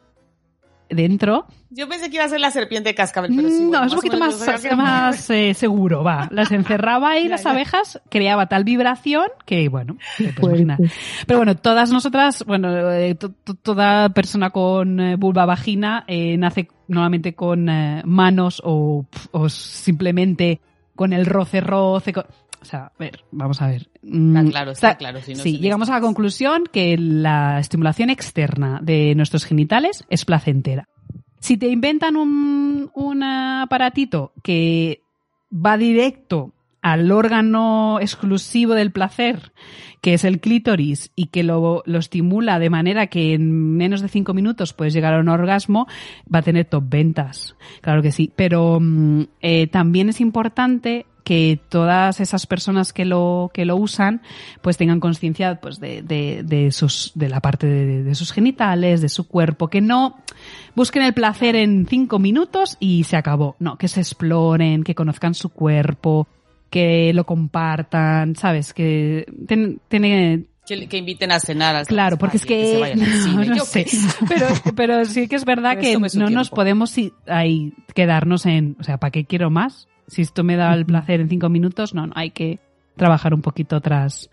dentro Yo pensé que iba a ser la serpiente cascabel, pero sí. Mm, bueno, no, es un poquito más, eh, seguro, va. Las encerraba ahí las abejas, creaba tal vibración que, bueno, te puedes imaginar. Pero bueno, todas nosotras, bueno, eh, to- to- toda persona con eh, vulva vagina nace normalmente con manos o, o simplemente con el roce roce. con- o sea, a ver, vamos a ver. Mm, Está claro, está claro, si no sí, llegamos a la conclusión que la estimulación externa de nuestros genitales es placentera. Si te inventan un, un aparatito que va directo al órgano exclusivo del placer, que es el clítoris, y que lo, lo estimula de manera que en menos de cinco minutos puedes llegar a un orgasmo, va a tener top ventas. Claro que sí. Pero mm, eh, también es importante que todas esas personas que lo, que lo usan, pues tengan conciencia pues de, de, de sus, de la parte de, de sus genitales, de su cuerpo, que no busquen el placer en cinco minutos y se acabó. No, que se exploren, que conozcan su cuerpo, que lo compartan, ¿sabes? Que ten- tiene, Que, que inviten a cenar. al Claro, porque es que, no, cine, no yo sé, pero, pero sí que es verdad Pero que no nos podemos ahí quedarnos en, o sea, ¿para qué quiero más? Si esto me da el placer en cinco minutos, no, no, hay que trabajar un poquito tras.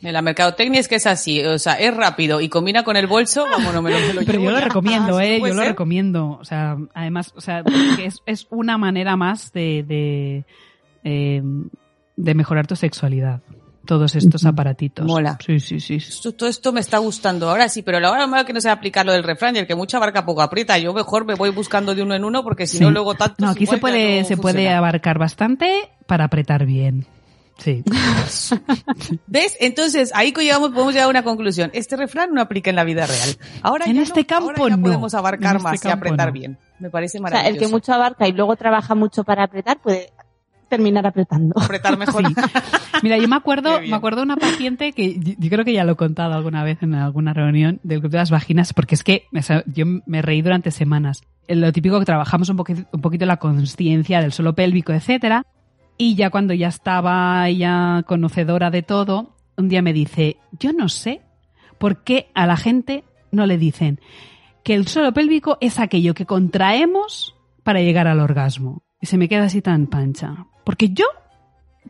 En la mercadotecnia es que es así, o sea, es rápido y combina con el bolso, vamos, no me lo, me lo Pero yo lo ya. recomiendo, Ah, eh, yo lo recomiendo, o sea, además, o sea, es, es una manera más de, de, eh, de mejorar tu sexualidad. Todos estos aparatitos. Mola. Sí, sí, sí. Esto- todo esto me está gustando. Ahora sí, pero ahora malo que no sé aplicar lo del refrán y el que mucha barca poco aprieta. Yo mejor me voy buscando de uno en uno porque si Sí. no luego tanto. No, aquí se puede, se puede abarcar bastante para apretar bien. Sí. ¿Ves? Entonces, ahí que llegamos, podemos llegar a una conclusión. Este refrán no aplica en la vida real. Ahora En ya este no, campo ahora ya no. podemos abarcar En este más y campo apretar no. bien. Me parece O sea, maravilloso. el que mucho abarca y luego trabaja mucho para apretar puede terminar apretando. apretar mejor. Sí. Mira, yo me acuerdo, me acuerdo de una paciente que yo, yo creo que ya lo he contado alguna vez en alguna reunión del club de las vaginas, porque es que o sea, yo me reí durante semanas. Eh, Lo típico que trabajamos un poquito, un poquito la conciencia del suelo pélvico, etcétera. Y ya cuando ya estaba ella conocedora de todo, un día me dice, yo no sé por qué a la gente no le dicen que el suelo pélvico es aquello que contraemos para llegar al orgasmo. Y se me queda así tan pancha. Porque yo,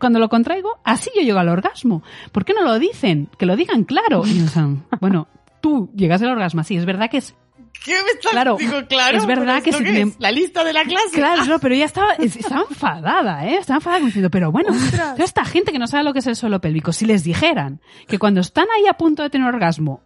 cuando lo contraigo, así yo llego al orgasmo. ¿Por qué no lo dicen? Que lo digan claro. Y, o sea, bueno, tú llegas al orgasmo así. Es verdad que es ¿Qué me estás Claro, Digo, claro, es verdad ¿pero que si es? La lista de la clase. Claro, no, pero ella estaba, es- estaba enfadada, ¿eh? Estaba enfadada diciendo, pero bueno, toda esta gente que no sabe lo que es el suelo pélvico, si les dijeran que cuando están ahí a punto de tener orgasmo,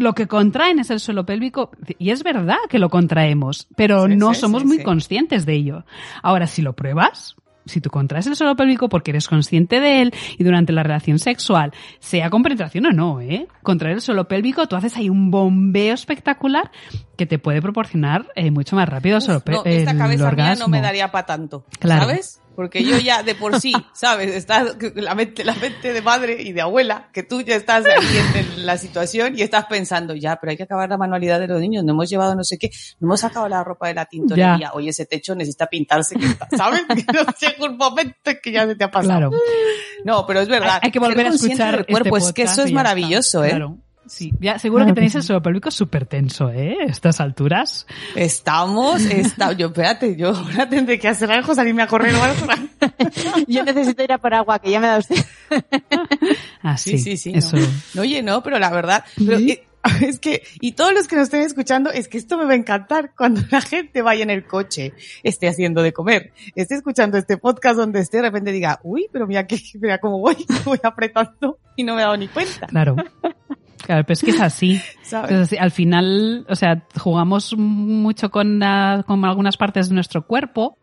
lo que contraen es el suelo pélvico, y es verdad que lo contraemos, pero Sí, no sí, somos sí, muy conscientes de ello. Ahora, si lo pruebas, si tú contraes el suelo pélvico porque eres consciente de él y durante la relación sexual, sea con penetración o no, ¿eh? Contraer el suelo pélvico, tú haces ahí un bombeo espectacular que te puede proporcionar eh, mucho más rápido el, suelo No, esta el cabeza mía no me daría para tanto, Claro. ¿sabes? Porque yo ya de por sí, ¿sabes? Estás la mente, la mente de madre y de abuela, que tú ya estás ahí en la situación y estás pensando, ya, pero hay que acabar la manualidad de los niños, no hemos llevado no sé qué, no hemos sacado la ropa de la tintorería, Ya. oye, ese techo necesita pintarse, que está- ¿sabes? Que no llega un momento en que ya se te ha pasado. Claro. No, pero es verdad. Hay, hay que volver a escuchar del cuerpo, este es que eso es maravilloso, ¿eh? Claro. Sí, ya, seguro Claro que tenéis que el sí. pélvico súper tenso, ¿eh? A estas alturas. Estamos, está, yo, espérate, yo ahora tendré que hacer algo, salirme a correr o algo. Yo necesito ir a por agua, que ya me da usted. Ah, Sí, sí, sí, sí. Eso. No. No, oye, no, pero la verdad, pero, eh, es que, y todos los que nos estén escuchando, es que esto me va a encantar cuando la gente vaya en el coche, esté haciendo de comer, esté escuchando este podcast donde esté, de repente diga, uy, pero mira que, mira cómo voy, voy apretando y no me he dado ni cuenta, Claro. Claro, pero es que es así. ¿sabes? Es así. Al final, o sea, jugamos mucho con, la- con algunas partes de nuestro cuerpo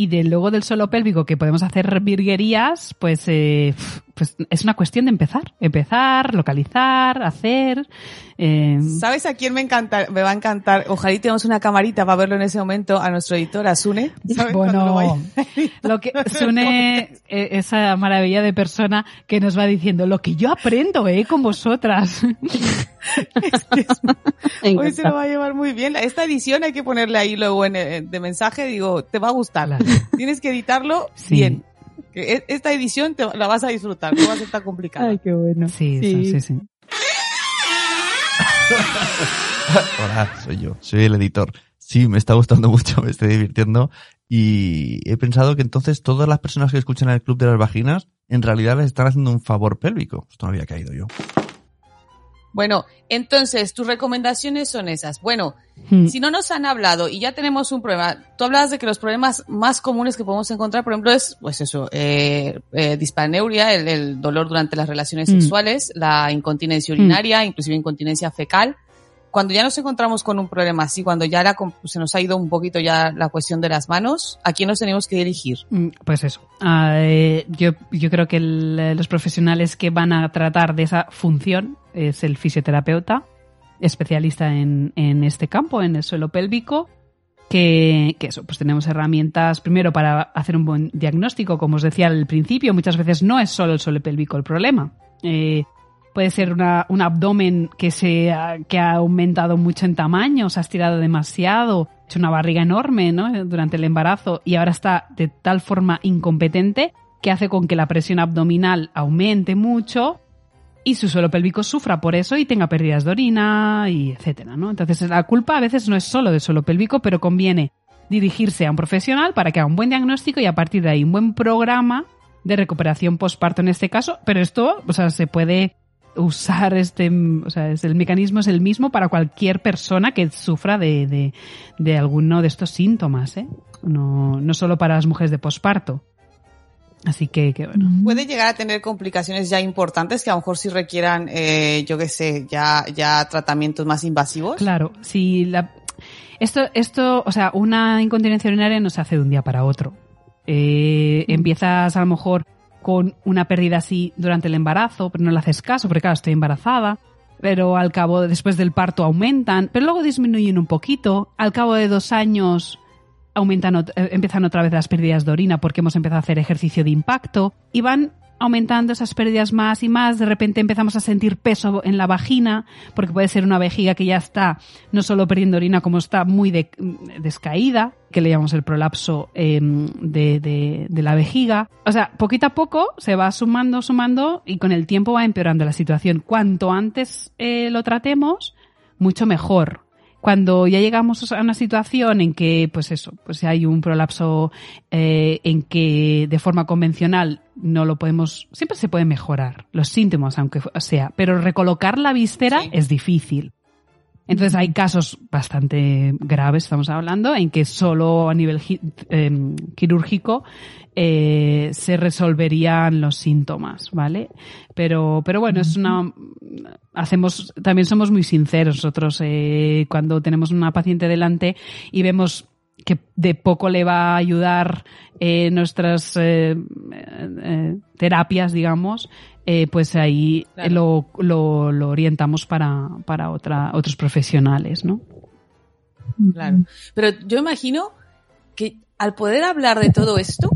y de luego del suelo pélvico que podemos hacer virguerías, pues, eh, pues es una cuestión de empezar. Empezar, localizar, hacer. eh, ¿Sabes a quién me encanta, me va a encantar? Ojalá y tenemos una camarita para verlo en ese momento a nuestro editor, a Sune. ¿sabes? Cuando lo Bueno, lo que Sune, eh, esa maravilla de persona que nos va diciendo lo que yo aprendo, eh, con vosotras. Hoy se lo va a llevar muy bien. Esta edición hay que ponerle ahí luego en, el- de mensaje, digo, te va a gustar. Claro. Tienes que editarlo Sí. bien. Que e- esta edición te, la vas a disfrutar, no va a ser tan complicada. Ay, qué bueno. Sí, sí, sí, sí. Hola, soy yo, soy el editor. Sí, me está gustando mucho, me estoy divirtiendo y he pensado que entonces todas las personas que escuchan el Club de las Vaginas en realidad les están haciendo un favor pélvico. Esto no había caído yo. Bueno, entonces, tus recomendaciones son esas. Bueno, Mm. si no nos han hablado y ya tenemos un problema, tú hablabas de que los problemas más comunes que podemos encontrar, por ejemplo, es, pues eso, eh, eh, dispaneuria, el, el dolor durante las relaciones Mm. sexuales, la incontinencia urinaria, inclusive incontinencia fecal. Cuando ya nos encontramos con un problema así, cuando ya la se nos ha ido un poquito ya la cuestión de las manos, ¿a quién nos tenemos que dirigir? Mm, Pues eso. Ah, eh, yo, creo que el- los profesionales que van a tratar de esa función es el fisioterapeuta, especialista en, este campo, en el suelo pélvico, que, que eso, pues tenemos herramientas primero para hacer un buen diagnóstico, como os decía al principio, muchas veces no es solo el suelo pélvico el problema. Eh, puede ser una- un abdomen que se ha, que ha aumentado mucho en tamaño, se ha estirado demasiado, hecho una barriga enorme ¿no? durante el embarazo y ahora está de tal forma incompetente que hace con que la presión abdominal aumente mucho y su suelo pélvico sufra por eso y tenga pérdidas de orina y etcétera, ¿no? Entonces la culpa a veces no es solo del suelo pélvico, pero conviene dirigirse a un profesional para que haga un buen diagnóstico y a partir de ahí un buen programa de recuperación postparto en este caso, pero esto, o sea, se puede usar este, o sea, es- el mecanismo es el mismo para cualquier persona que sufra de, de, de alguno de estos síntomas, ¿eh? No, no solo para las mujeres de posparto. Así que, que bueno. Puede llegar a tener complicaciones ya importantes que a lo mejor sí requieran, eh, yo qué sé, ya, ya tratamientos más invasivos. Claro, si la, esto, esto, o sea, una incontinencia urinaria no se hace de un día para otro. Eh, empiezas a lo mejor con una pérdida así durante el embarazo, pero no le haces caso, porque claro, estoy embarazada. Pero al cabo, después del parto aumentan, pero luego disminuyen un poquito. Al cabo de dos años aumentan, eh, empiezan otra vez las pérdidas de orina porque hemos empezado a hacer ejercicio de impacto y van aumentando esas pérdidas más y más. De repente empezamos a sentir peso en la vagina porque puede ser una vejiga que ya está no solo perdiendo orina como está muy de- descaída, que le llamamos el prolapso de, de- de la vejiga. O sea, poquito a poco se va sumando, sumando y con el tiempo va empeorando la situación. Cuanto antes eh, lo tratemos, mucho mejor cuando ya llegamos a una situación en que, pues eso, pues hay un prolapso eh, en que de forma convencional no lo podemos, siempre se puede mejorar los síntomas, aunque sea, pero recolocar la víscera Sí. es difícil. Entonces hay casos bastante graves, estamos hablando, en que solo a nivel em, quirúrgico eh, se resolverían los síntomas, ¿vale? Pero, pero bueno, es una hacemos, también somos muy sinceros nosotros eh, cuando tenemos una paciente delante y vemos que de poco le va a ayudar eh, nuestras eh, eh, terapias, digamos, pues ahí Claro. lo, lo, lo orientamos para, para otra, otros profesionales, ¿no? Claro. Pero yo imagino que al poder hablar de todo esto,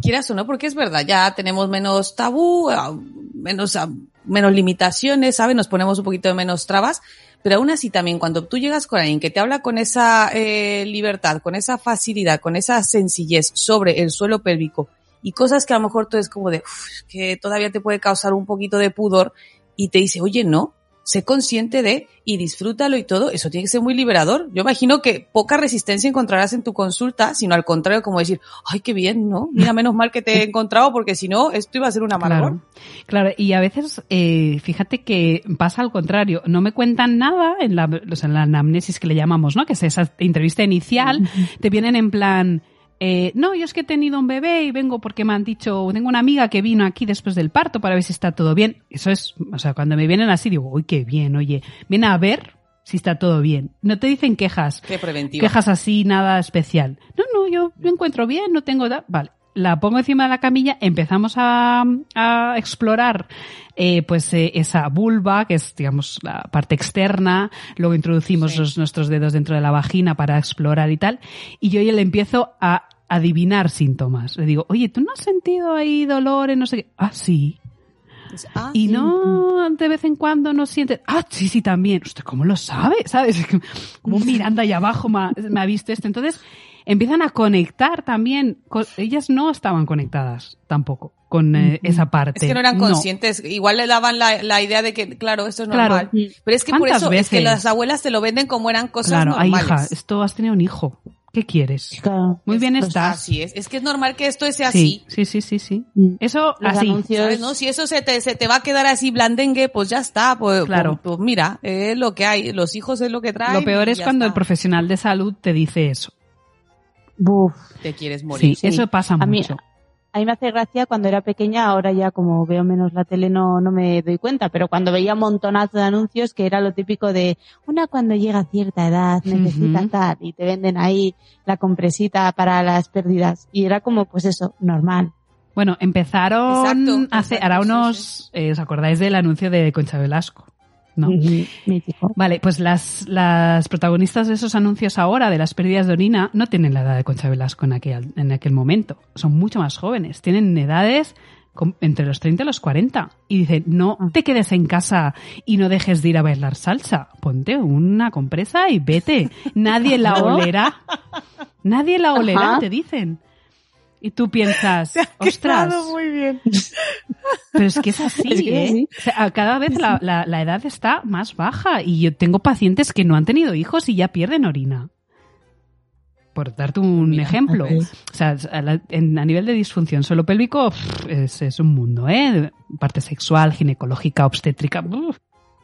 quieras o no, porque es verdad, ya tenemos menos tabú, ah, menos, ah, menos limitaciones, ¿sabes? Nos ponemos un poquito de menos trabas, pero aún así también cuando tú llegas con alguien que te habla con esa eh, libertad, con esa facilidad, con esa sencillez sobre el suelo pélvico y cosas que a lo mejor tú es como de, "Uf, que todavía te puede causar un poquito de pudor y te dice, oye, no, sé consciente de y disfrútalo y todo, eso tiene que ser muy liberador. Yo imagino que poca resistencia encontrarás en tu consulta, sino al contrario, como decir, ay, qué bien, ¿no? Mira, menos mal que te he encontrado porque si no, esto iba a ser una amargor. Claro, claro, y a veces, eh, fíjate que pasa al contrario, no me cuentan nada en la, o sea, en la anamnesis que le llamamos, ¿no? Que es esa entrevista inicial, te vienen en plan, eh, no, yo es que he tenido un bebé y vengo porque me han dicho, tengo una amiga que vino aquí después del parto para ver si está todo bien. Eso es, o sea, cuando me vienen así digo, uy, qué bien, oye, viene a ver si está todo bien. No te dicen quejas, Qué preventiva. quejas así, nada especial. No, no, yo me encuentro bien, no tengo... da- Vale, la pongo encima de la camilla, empezamos a, a explorar eh, pues eh, esa vulva, que es, digamos, la parte externa, luego introducimos Sí. los- nuestros dedos dentro de la vagina para explorar y tal, y yo ya le empiezo a adivinar síntomas. Le digo, oye, ¿tú no has sentido ahí dolor en no sé qué? Ah, sí. Ah, Y no, de vez en cuando no sientes, ah, sí, sí, también. Usted, ¿cómo lo sabe? ¿Sabes? Como mirando ahí abajo me ha, me ha visto esto. Entonces, empiezan a conectar también. ellas no estaban conectadas tampoco con eh, esa parte. Es que no eran conscientes. Igual le daban la, la idea de que, claro, esto es Claro. normal. Pero es que por ¿Cuántas eso es que veces? las abuelas te lo venden como eran cosas Claro, ay, normales. hija, esto has tenido un hijo. ¿Qué quieres? Claro. Muy bien Pues estás. Así es. Es que es normal que esto sea Sí, así. sí, sí, sí, sí. Mm. Eso Los así. anuncios- ¿Sabes, no? Si eso se te, se te va a quedar así blandengue, pues ya está. Pues, Claro. pues, pues mira, es lo que hay. Los hijos es lo que traen. Lo peor es cuando el profesional de salud te dice eso. Buf. te quieres morir. Sí, eso pasa A mí, mucho. A mí me hace gracia cuando era pequeña, ahora ya como veo menos la tele no, no me doy cuenta, pero cuando veía un montonazo de anuncios que era lo típico de una cuando llega a cierta edad necesita tal y te venden ahí la compresita para las pérdidas y era como pues eso, normal. Bueno, empezaron Exacto, hace, exacto, hará sí, unos, eh, ¿os acordáis del anuncio de Concha Velasco? No. Vale, pues las, las protagonistas de esos anuncios ahora, de las pérdidas de orina, no tienen la edad de Concha Velasco en aquel, en aquel momento. Son mucho más jóvenes. Tienen edades entre los 30 y los 40. Y dicen, no Ah. te quedes en casa y no dejes de ir a bailar salsa. Ponte una compresa y vete. Nadie la olerá. Nadie la olerá, Ajá. te dicen. Y tú piensas, ostras, muy bien. Pero es que es así, Es que ¿eh? sí. O sea, cada vez la, la- la edad está más baja y yo tengo pacientes que no han tenido hijos y ya pierden orina. Por darte un Mira, ejemplo. O sea, a, la- en- a nivel de disfunción suelo pélvico es, es un mundo, ¿eh? Parte sexual, ginecológica, obstétrica. uf.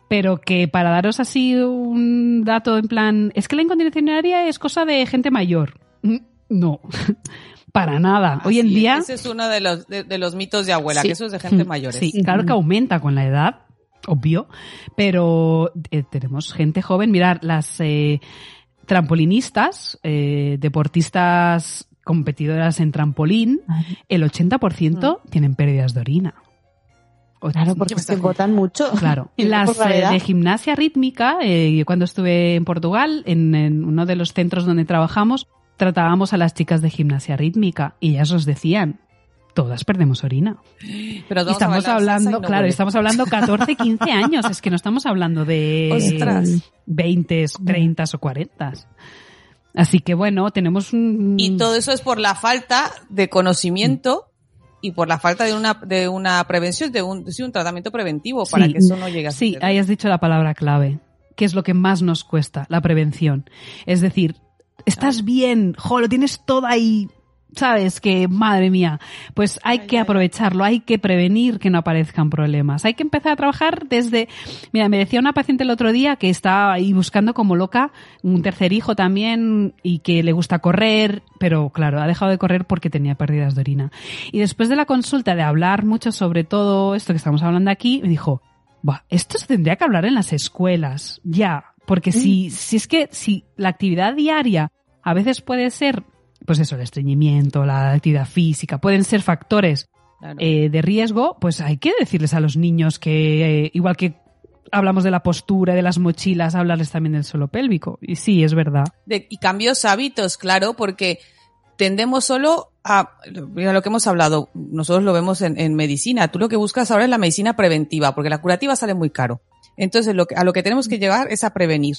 Pero que para daros así un dato en plan, es que la incontinencia urinaria es cosa de gente mayor. Mm, No, para nada. Hoy en día... Ese es uno de los, de, de los mitos de abuela, Sí. que eso es de gente Mm, mayores. Sí, claro que aumenta con la edad, obvio, pero eh, tenemos gente joven. Mirar, las eh, trampolinistas, eh, deportistas competidoras en trampolín, el 80% tienen pérdidas de orina. O- Claro, porque se botan mucho. Claro. Las eh, de gimnasia rítmica, eh, yo cuando estuve en Portugal, en, en uno de los centros donde trabajamos, tratábamos a las chicas de gimnasia rítmica y ellas nos decían, todas perdemos orina. Pero estamos hablando, no claro, huele. estamos hablando 14, 15 años, es que no estamos hablando de Ostras. 20, 30 o 40. Así que bueno, tenemos un... Y todo eso es por la falta de conocimiento y por la falta de una, de una prevención, de un, sí, un tratamiento preventivo para Sí. que eso no llegue a Sí, ahí has dicho la palabra clave, que es lo que más nos cuesta, la prevención. Es decir, estás bien, jo, lo tienes todo ahí, sabes que, madre mía, pues hay que aprovecharlo, hay que prevenir que no aparezcan problemas. Hay que empezar a trabajar desde, mira, me decía una paciente el otro día que está ahí buscando como loca un tercer hijo también y que le gusta correr, pero claro, ha dejado de correr porque tenía pérdidas de orina. Y después de la consulta de hablar mucho sobre todo esto que estamos hablando aquí, me dijo, Buah, esto se tendría que hablar en las escuelas, ya, porque si, si es que si la actividad diaria a veces puede ser, pues eso, el estreñimiento, la actividad física, pueden ser factores Claro. eh, de riesgo, pues hay que decirles a los niños que, eh, igual que hablamos de la postura, de las mochilas, hablarles también del suelo pélvico. Y sí, es verdad. De- y cambios hábitos, claro, porque tendemos solo a mira lo que hemos hablado, nosotros lo vemos en, en medicina, tú lo que buscas ahora es la medicina preventiva, porque la curativa sale muy caro. Entonces, lo que, a lo que tenemos que llegar es a prevenir.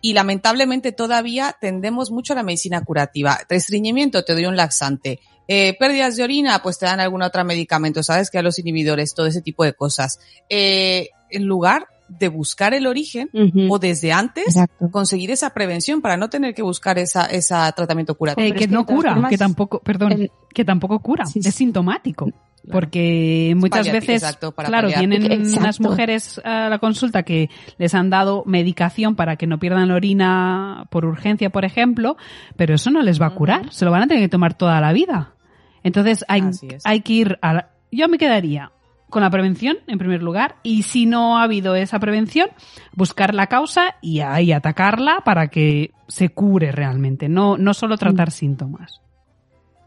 Y lamentablemente todavía tendemos mucho a la medicina curativa. Restreñimiento, te doy un laxante. Eh, pérdidas de orina, pues te dan algún otro medicamento, ¿sabes? Que a los inhibidores, todo ese tipo de cosas. Eh, en lugar de buscar el origen, o desde antes, Exacto. conseguir esa prevención para no tener que buscar esa, esa tratamiento curativo. Eh, que es que no cura, formas, que tampoco, perdón, que tampoco cura, Sí, es sintomático. Porque muchas Paliati- veces, exacto, para claro, paliar. tienen Exacto. unas mujeres a la consulta que les han dado medicación para que no pierdan la orina por urgencia, por ejemplo, pero eso no les va a curar, se lo van a tener que tomar toda la vida. Entonces hay, hay que ir a la- yo me quedaría con la prevención en primer lugar y si no ha habido esa prevención, buscar la causa y ahí atacarla para que se cure realmente, no, no solo tratar síntomas.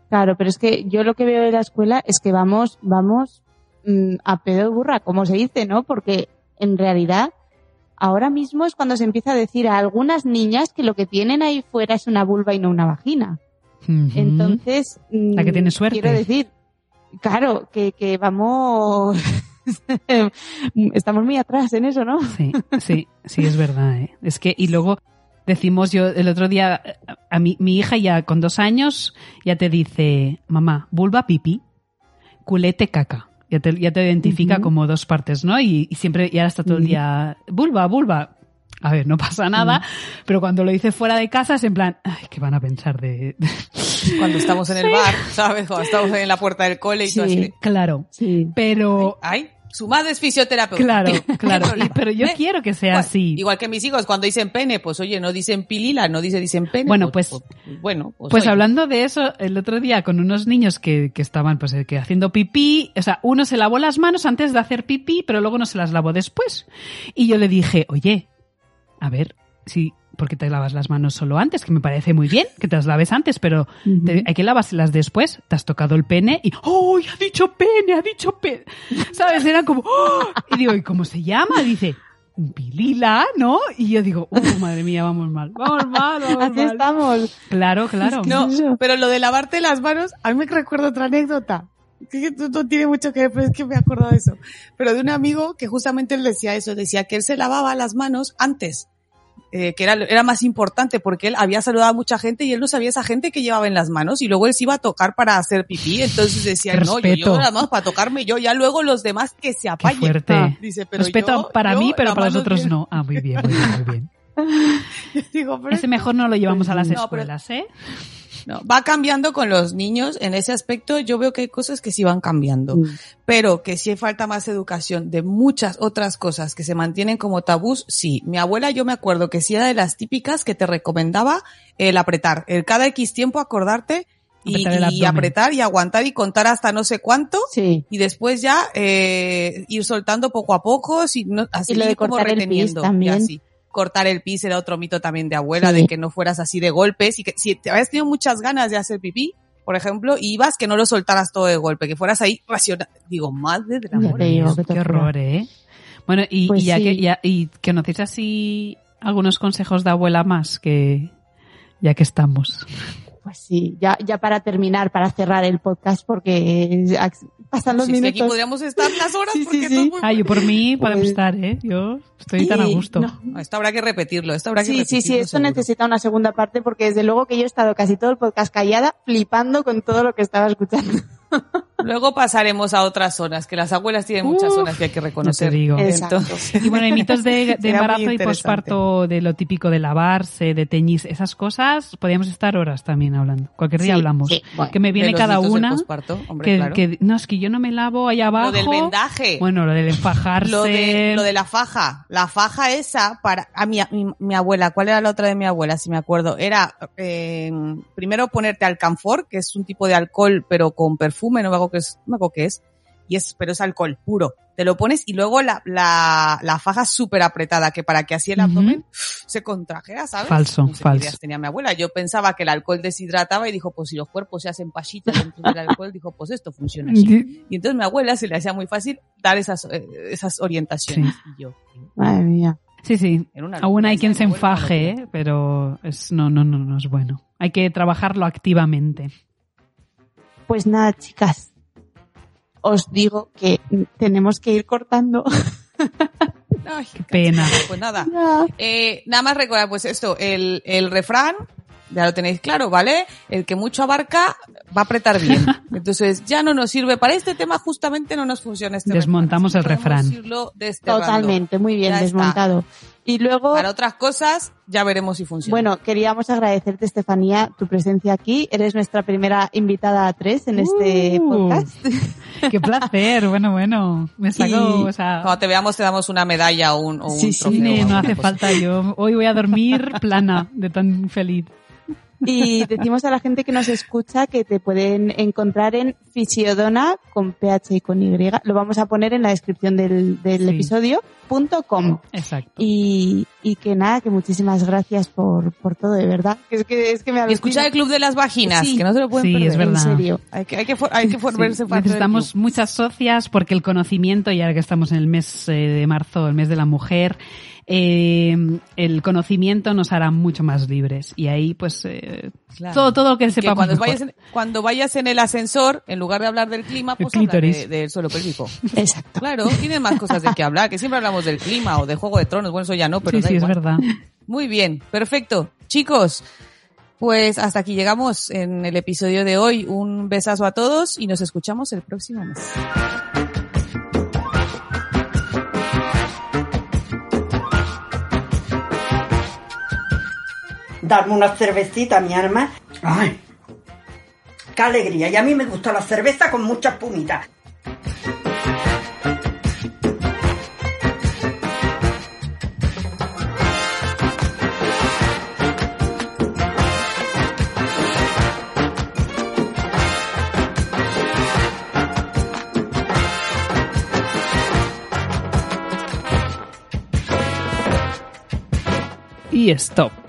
Claro, pero es que yo lo que veo de la escuela es que vamos, vamos mm, a pedo de burra, como se dice, ¿no? Porque en realidad ahora mismo es cuando se empieza a decir a algunas niñas que lo que tienen ahí fuera es una vulva y no una vagina. Entonces, mm, La que tiene suerte. Quiero decir, claro, que, que vamos, estamos muy atrás en eso, ¿no? Sí, sí, sí, es verdad. ¿eh? Es que, y luego decimos yo el otro día, a mi, mi hija ya con dos años ya te dice, mamá, vulva pipí, culete caca. Ya te, ya te identifica como dos partes, ¿no? Y, y siempre, y ahora está todo el día, vulva, vulva. A ver, no pasa nada, pero cuando lo dice fuera de casa es en plan, ay, ¿qué van a pensar de...? de-?" Cuando estamos en el bar, ¿sabes? Cuando estamos en la puerta del cole y Sí. tú así Claro, Sí. pero... ay, su madre es fisioterapeuta. Claro, ¿Qué claro, y- pero yo quiero que sea Bueno, así. Igual que mis hijos, cuando dicen pene, pues oye, no dicen pilila, no dice, dicen pene. Bueno, pues- bueno, pues, Pues oye. hablando de eso, el otro día con unos niños que, que estaban pues eh, que haciendo pipí, o sea, uno se lavó las manos antes de hacer pipí, pero luego no se las lavó después. Y yo le dije, oye, a ver, sí, ¿por qué te lavas las manos solo antes? Que me parece muy bien que te las laves antes, pero te- hay que lavárselas después. Te has tocado el pene y, ¡oh, ha dicho pene, ha dicho pene! ¿Sabes? Era como, ¡oh! Y digo, ¿y cómo se llama? Dice, pilila, ¿no? Y yo digo, ¡oh, madre mía, vamos mal! ¡Vamos mal, vamos Así mal! estamos. Claro, claro. No, pero lo de lavarte las manos, a mí me recuerda otra anécdota. Que no tiene mucho que ver, pero es que me he acordado de eso. Pero de un amigo que justamente él decía eso, decía que él se lavaba las manos antes, eh, que era, era más importante porque él había saludado a mucha gente y él no sabía esa gente que llevaba en las manos y luego él se iba a tocar para hacer pipí, entonces decía, no, yo llevo las manos para tocarme yo, ya luego los demás que se Qué apañen. fuerte. Ah, Dice, pero Respeto yo- para yo mí, pero para los otros bien. no. Ah, muy bien, muy bien, muy bien. Digo, pero Ese mejor no lo llevamos a las No, pero- escuelas, ¿eh? No, va cambiando con los niños. En ese aspecto yo veo que hay cosas que sí van cambiando, Mm. pero que sí falta más educación de muchas otras cosas que se mantienen como tabús. Sí, mi abuela yo me acuerdo que sí era de las típicas que te recomendaba el apretar, el cada X tiempo acordarte y, Apretar y abdomen. apretar y aguantar y contar hasta no sé cuánto. Sí. Y después ya eh, ir soltando poco a poco, si no, así Y lo de como cortar el pis reteniendo. y también. así. Cortar el pis era otro mito también de abuela, Sí. de que no fueras así de golpes y que si te habías tenido muchas ganas de hacer pipí, por ejemplo, y ibas que no lo soltaras todo de golpe, que fueras ahí racional. Digo, madre amor. te digo, Qué qué horror, ¿eh? Bueno, y, Pues y ya sí. que ya, y que conocéis así algunos consejos de abuela más que ya que estamos. Pues sí, ya, ya para terminar, para cerrar el podcast, porque pasan los es que aquí minutos. podríamos estar las horas Sí, sí, porque sí. es muy Ah, yo por mí podemos Pues- estar, ¿eh? Yo estoy tan a gusto. no, bueno. Esto habrá que repetirlo, esto habrá que Sí, sí, repetirlo. sí, esto seguro. necesita una segunda parte porque desde luego que yo he estado casi todo el podcast callada, flipando con todo lo que estaba escuchando. Luego pasaremos a otras zonas, que las abuelas tienen muchas Uf, zonas que hay que reconocer. ya te digo. Exacto. Entonces, Y bueno, hay mitos de, de embarazo y posparto, de lo típico de lavarse, de teñirse, esas cosas, podríamos estar horas también hablando. Cualquier día Sí, hablamos. sí, bueno. que me de viene los cada una. posparto, hombre, Que, claro. que- no, es que yo no me lavo allá abajo. Lo del vendaje. Bueno, lo del enfajarse. Lo de, lo de la faja, la faja esa para a mi, mi, mi abuela, ¿cuál era la otra de mi abuela? Si me acuerdo, era eh, primero ponerte alcanfor, que es un tipo de alcohol pero con perfume, no me acuerdo qué es, no me acuerdo qué es, y es, pero es alcohol puro. Te lo pones y luego la, la, la faja súper apretada, que para que así el abdomen se contrajea, ¿sabes? Falso, No sé qué falso. ideas tenía mi abuela. Yo pensaba que el alcohol deshidrataba y dijo, pues si los cuerpos se hacen pachitas dentro del alcohol, dijo, pues esto funciona así. Y entonces mi abuela se le hacía muy fácil dar esas, eh, esas orientaciones. Y yo, Madre mía. Sí, sí. Aún hay quien se enfaje. ¿eh? pero es, no, no, no, no es bueno. Hay que trabajarlo activamente. Pues nada, chicas. Os digo que tenemos que ir cortando. Ay, Qué pena. Pues nada. Eh, nada más recordar, pues esto, el, el refrán, ya lo tenéis claro, ¿vale? El que mucho abarca va a apretar bien. Entonces ya no nos sirve para este tema, justamente no nos funciona este Desmontamos el refrán. irlo. Totalmente, muy bien Ya está. Y luego, Para otras cosas ya veremos si funciona. bueno, queríamos agradecerte, Estefanía, tu presencia aquí. Eres nuestra primera invitada a tres en este Uh. podcast. Qué placer, bueno, bueno. Me saco, Y- o sea, Cuando te veamos te damos una medalla o un, o un Sí, sí, trofeo. o no alguna hace cosa. falta. Yo hoy voy a dormir plana de tan feliz. Y decimos a la gente que nos escucha que te pueden encontrar en Fisiodona con PH y con Y. Lo vamos a poner en la descripción del, del Sí. episodio. punto com. Exacto. Y, y que nada, que muchísimas gracias por, por todo, de verdad. Que es que, es que me Y escucha el Club de las Vaginas, Sí. que no se lo pueden Sí, perder. es verdad. En serio. Hay que, hay que, for- hay que del necesitamos muchas socias porque el conocimiento, y ahora que estamos en el mes eh, de marzo, el mes de la mujer, eh, el conocimiento nos hará mucho más libres. Y ahí, pues, eh, Claro. todo, todo lo que Que sepamos cuando mejor. vayas, en, cuando vayas en el ascensor, en lugar de hablar del clima, pues habla de- del suelo pélvico. Exacto. Claro, tienes más cosas de qué hablar, que siempre hablamos del clima o de Juego de Tronos, bueno, eso ya no, pero sí, da sí, es verdad. Muy bien, perfecto. Chicos, pues hasta aquí llegamos en el episodio de hoy. Un besazo a todos y nos escuchamos el próximo mes. Darme una cervecita, mi arma. ¡Ay! ¡Qué alegría! Y a mí me gusta la cerveza con mucha espumita. Y stop.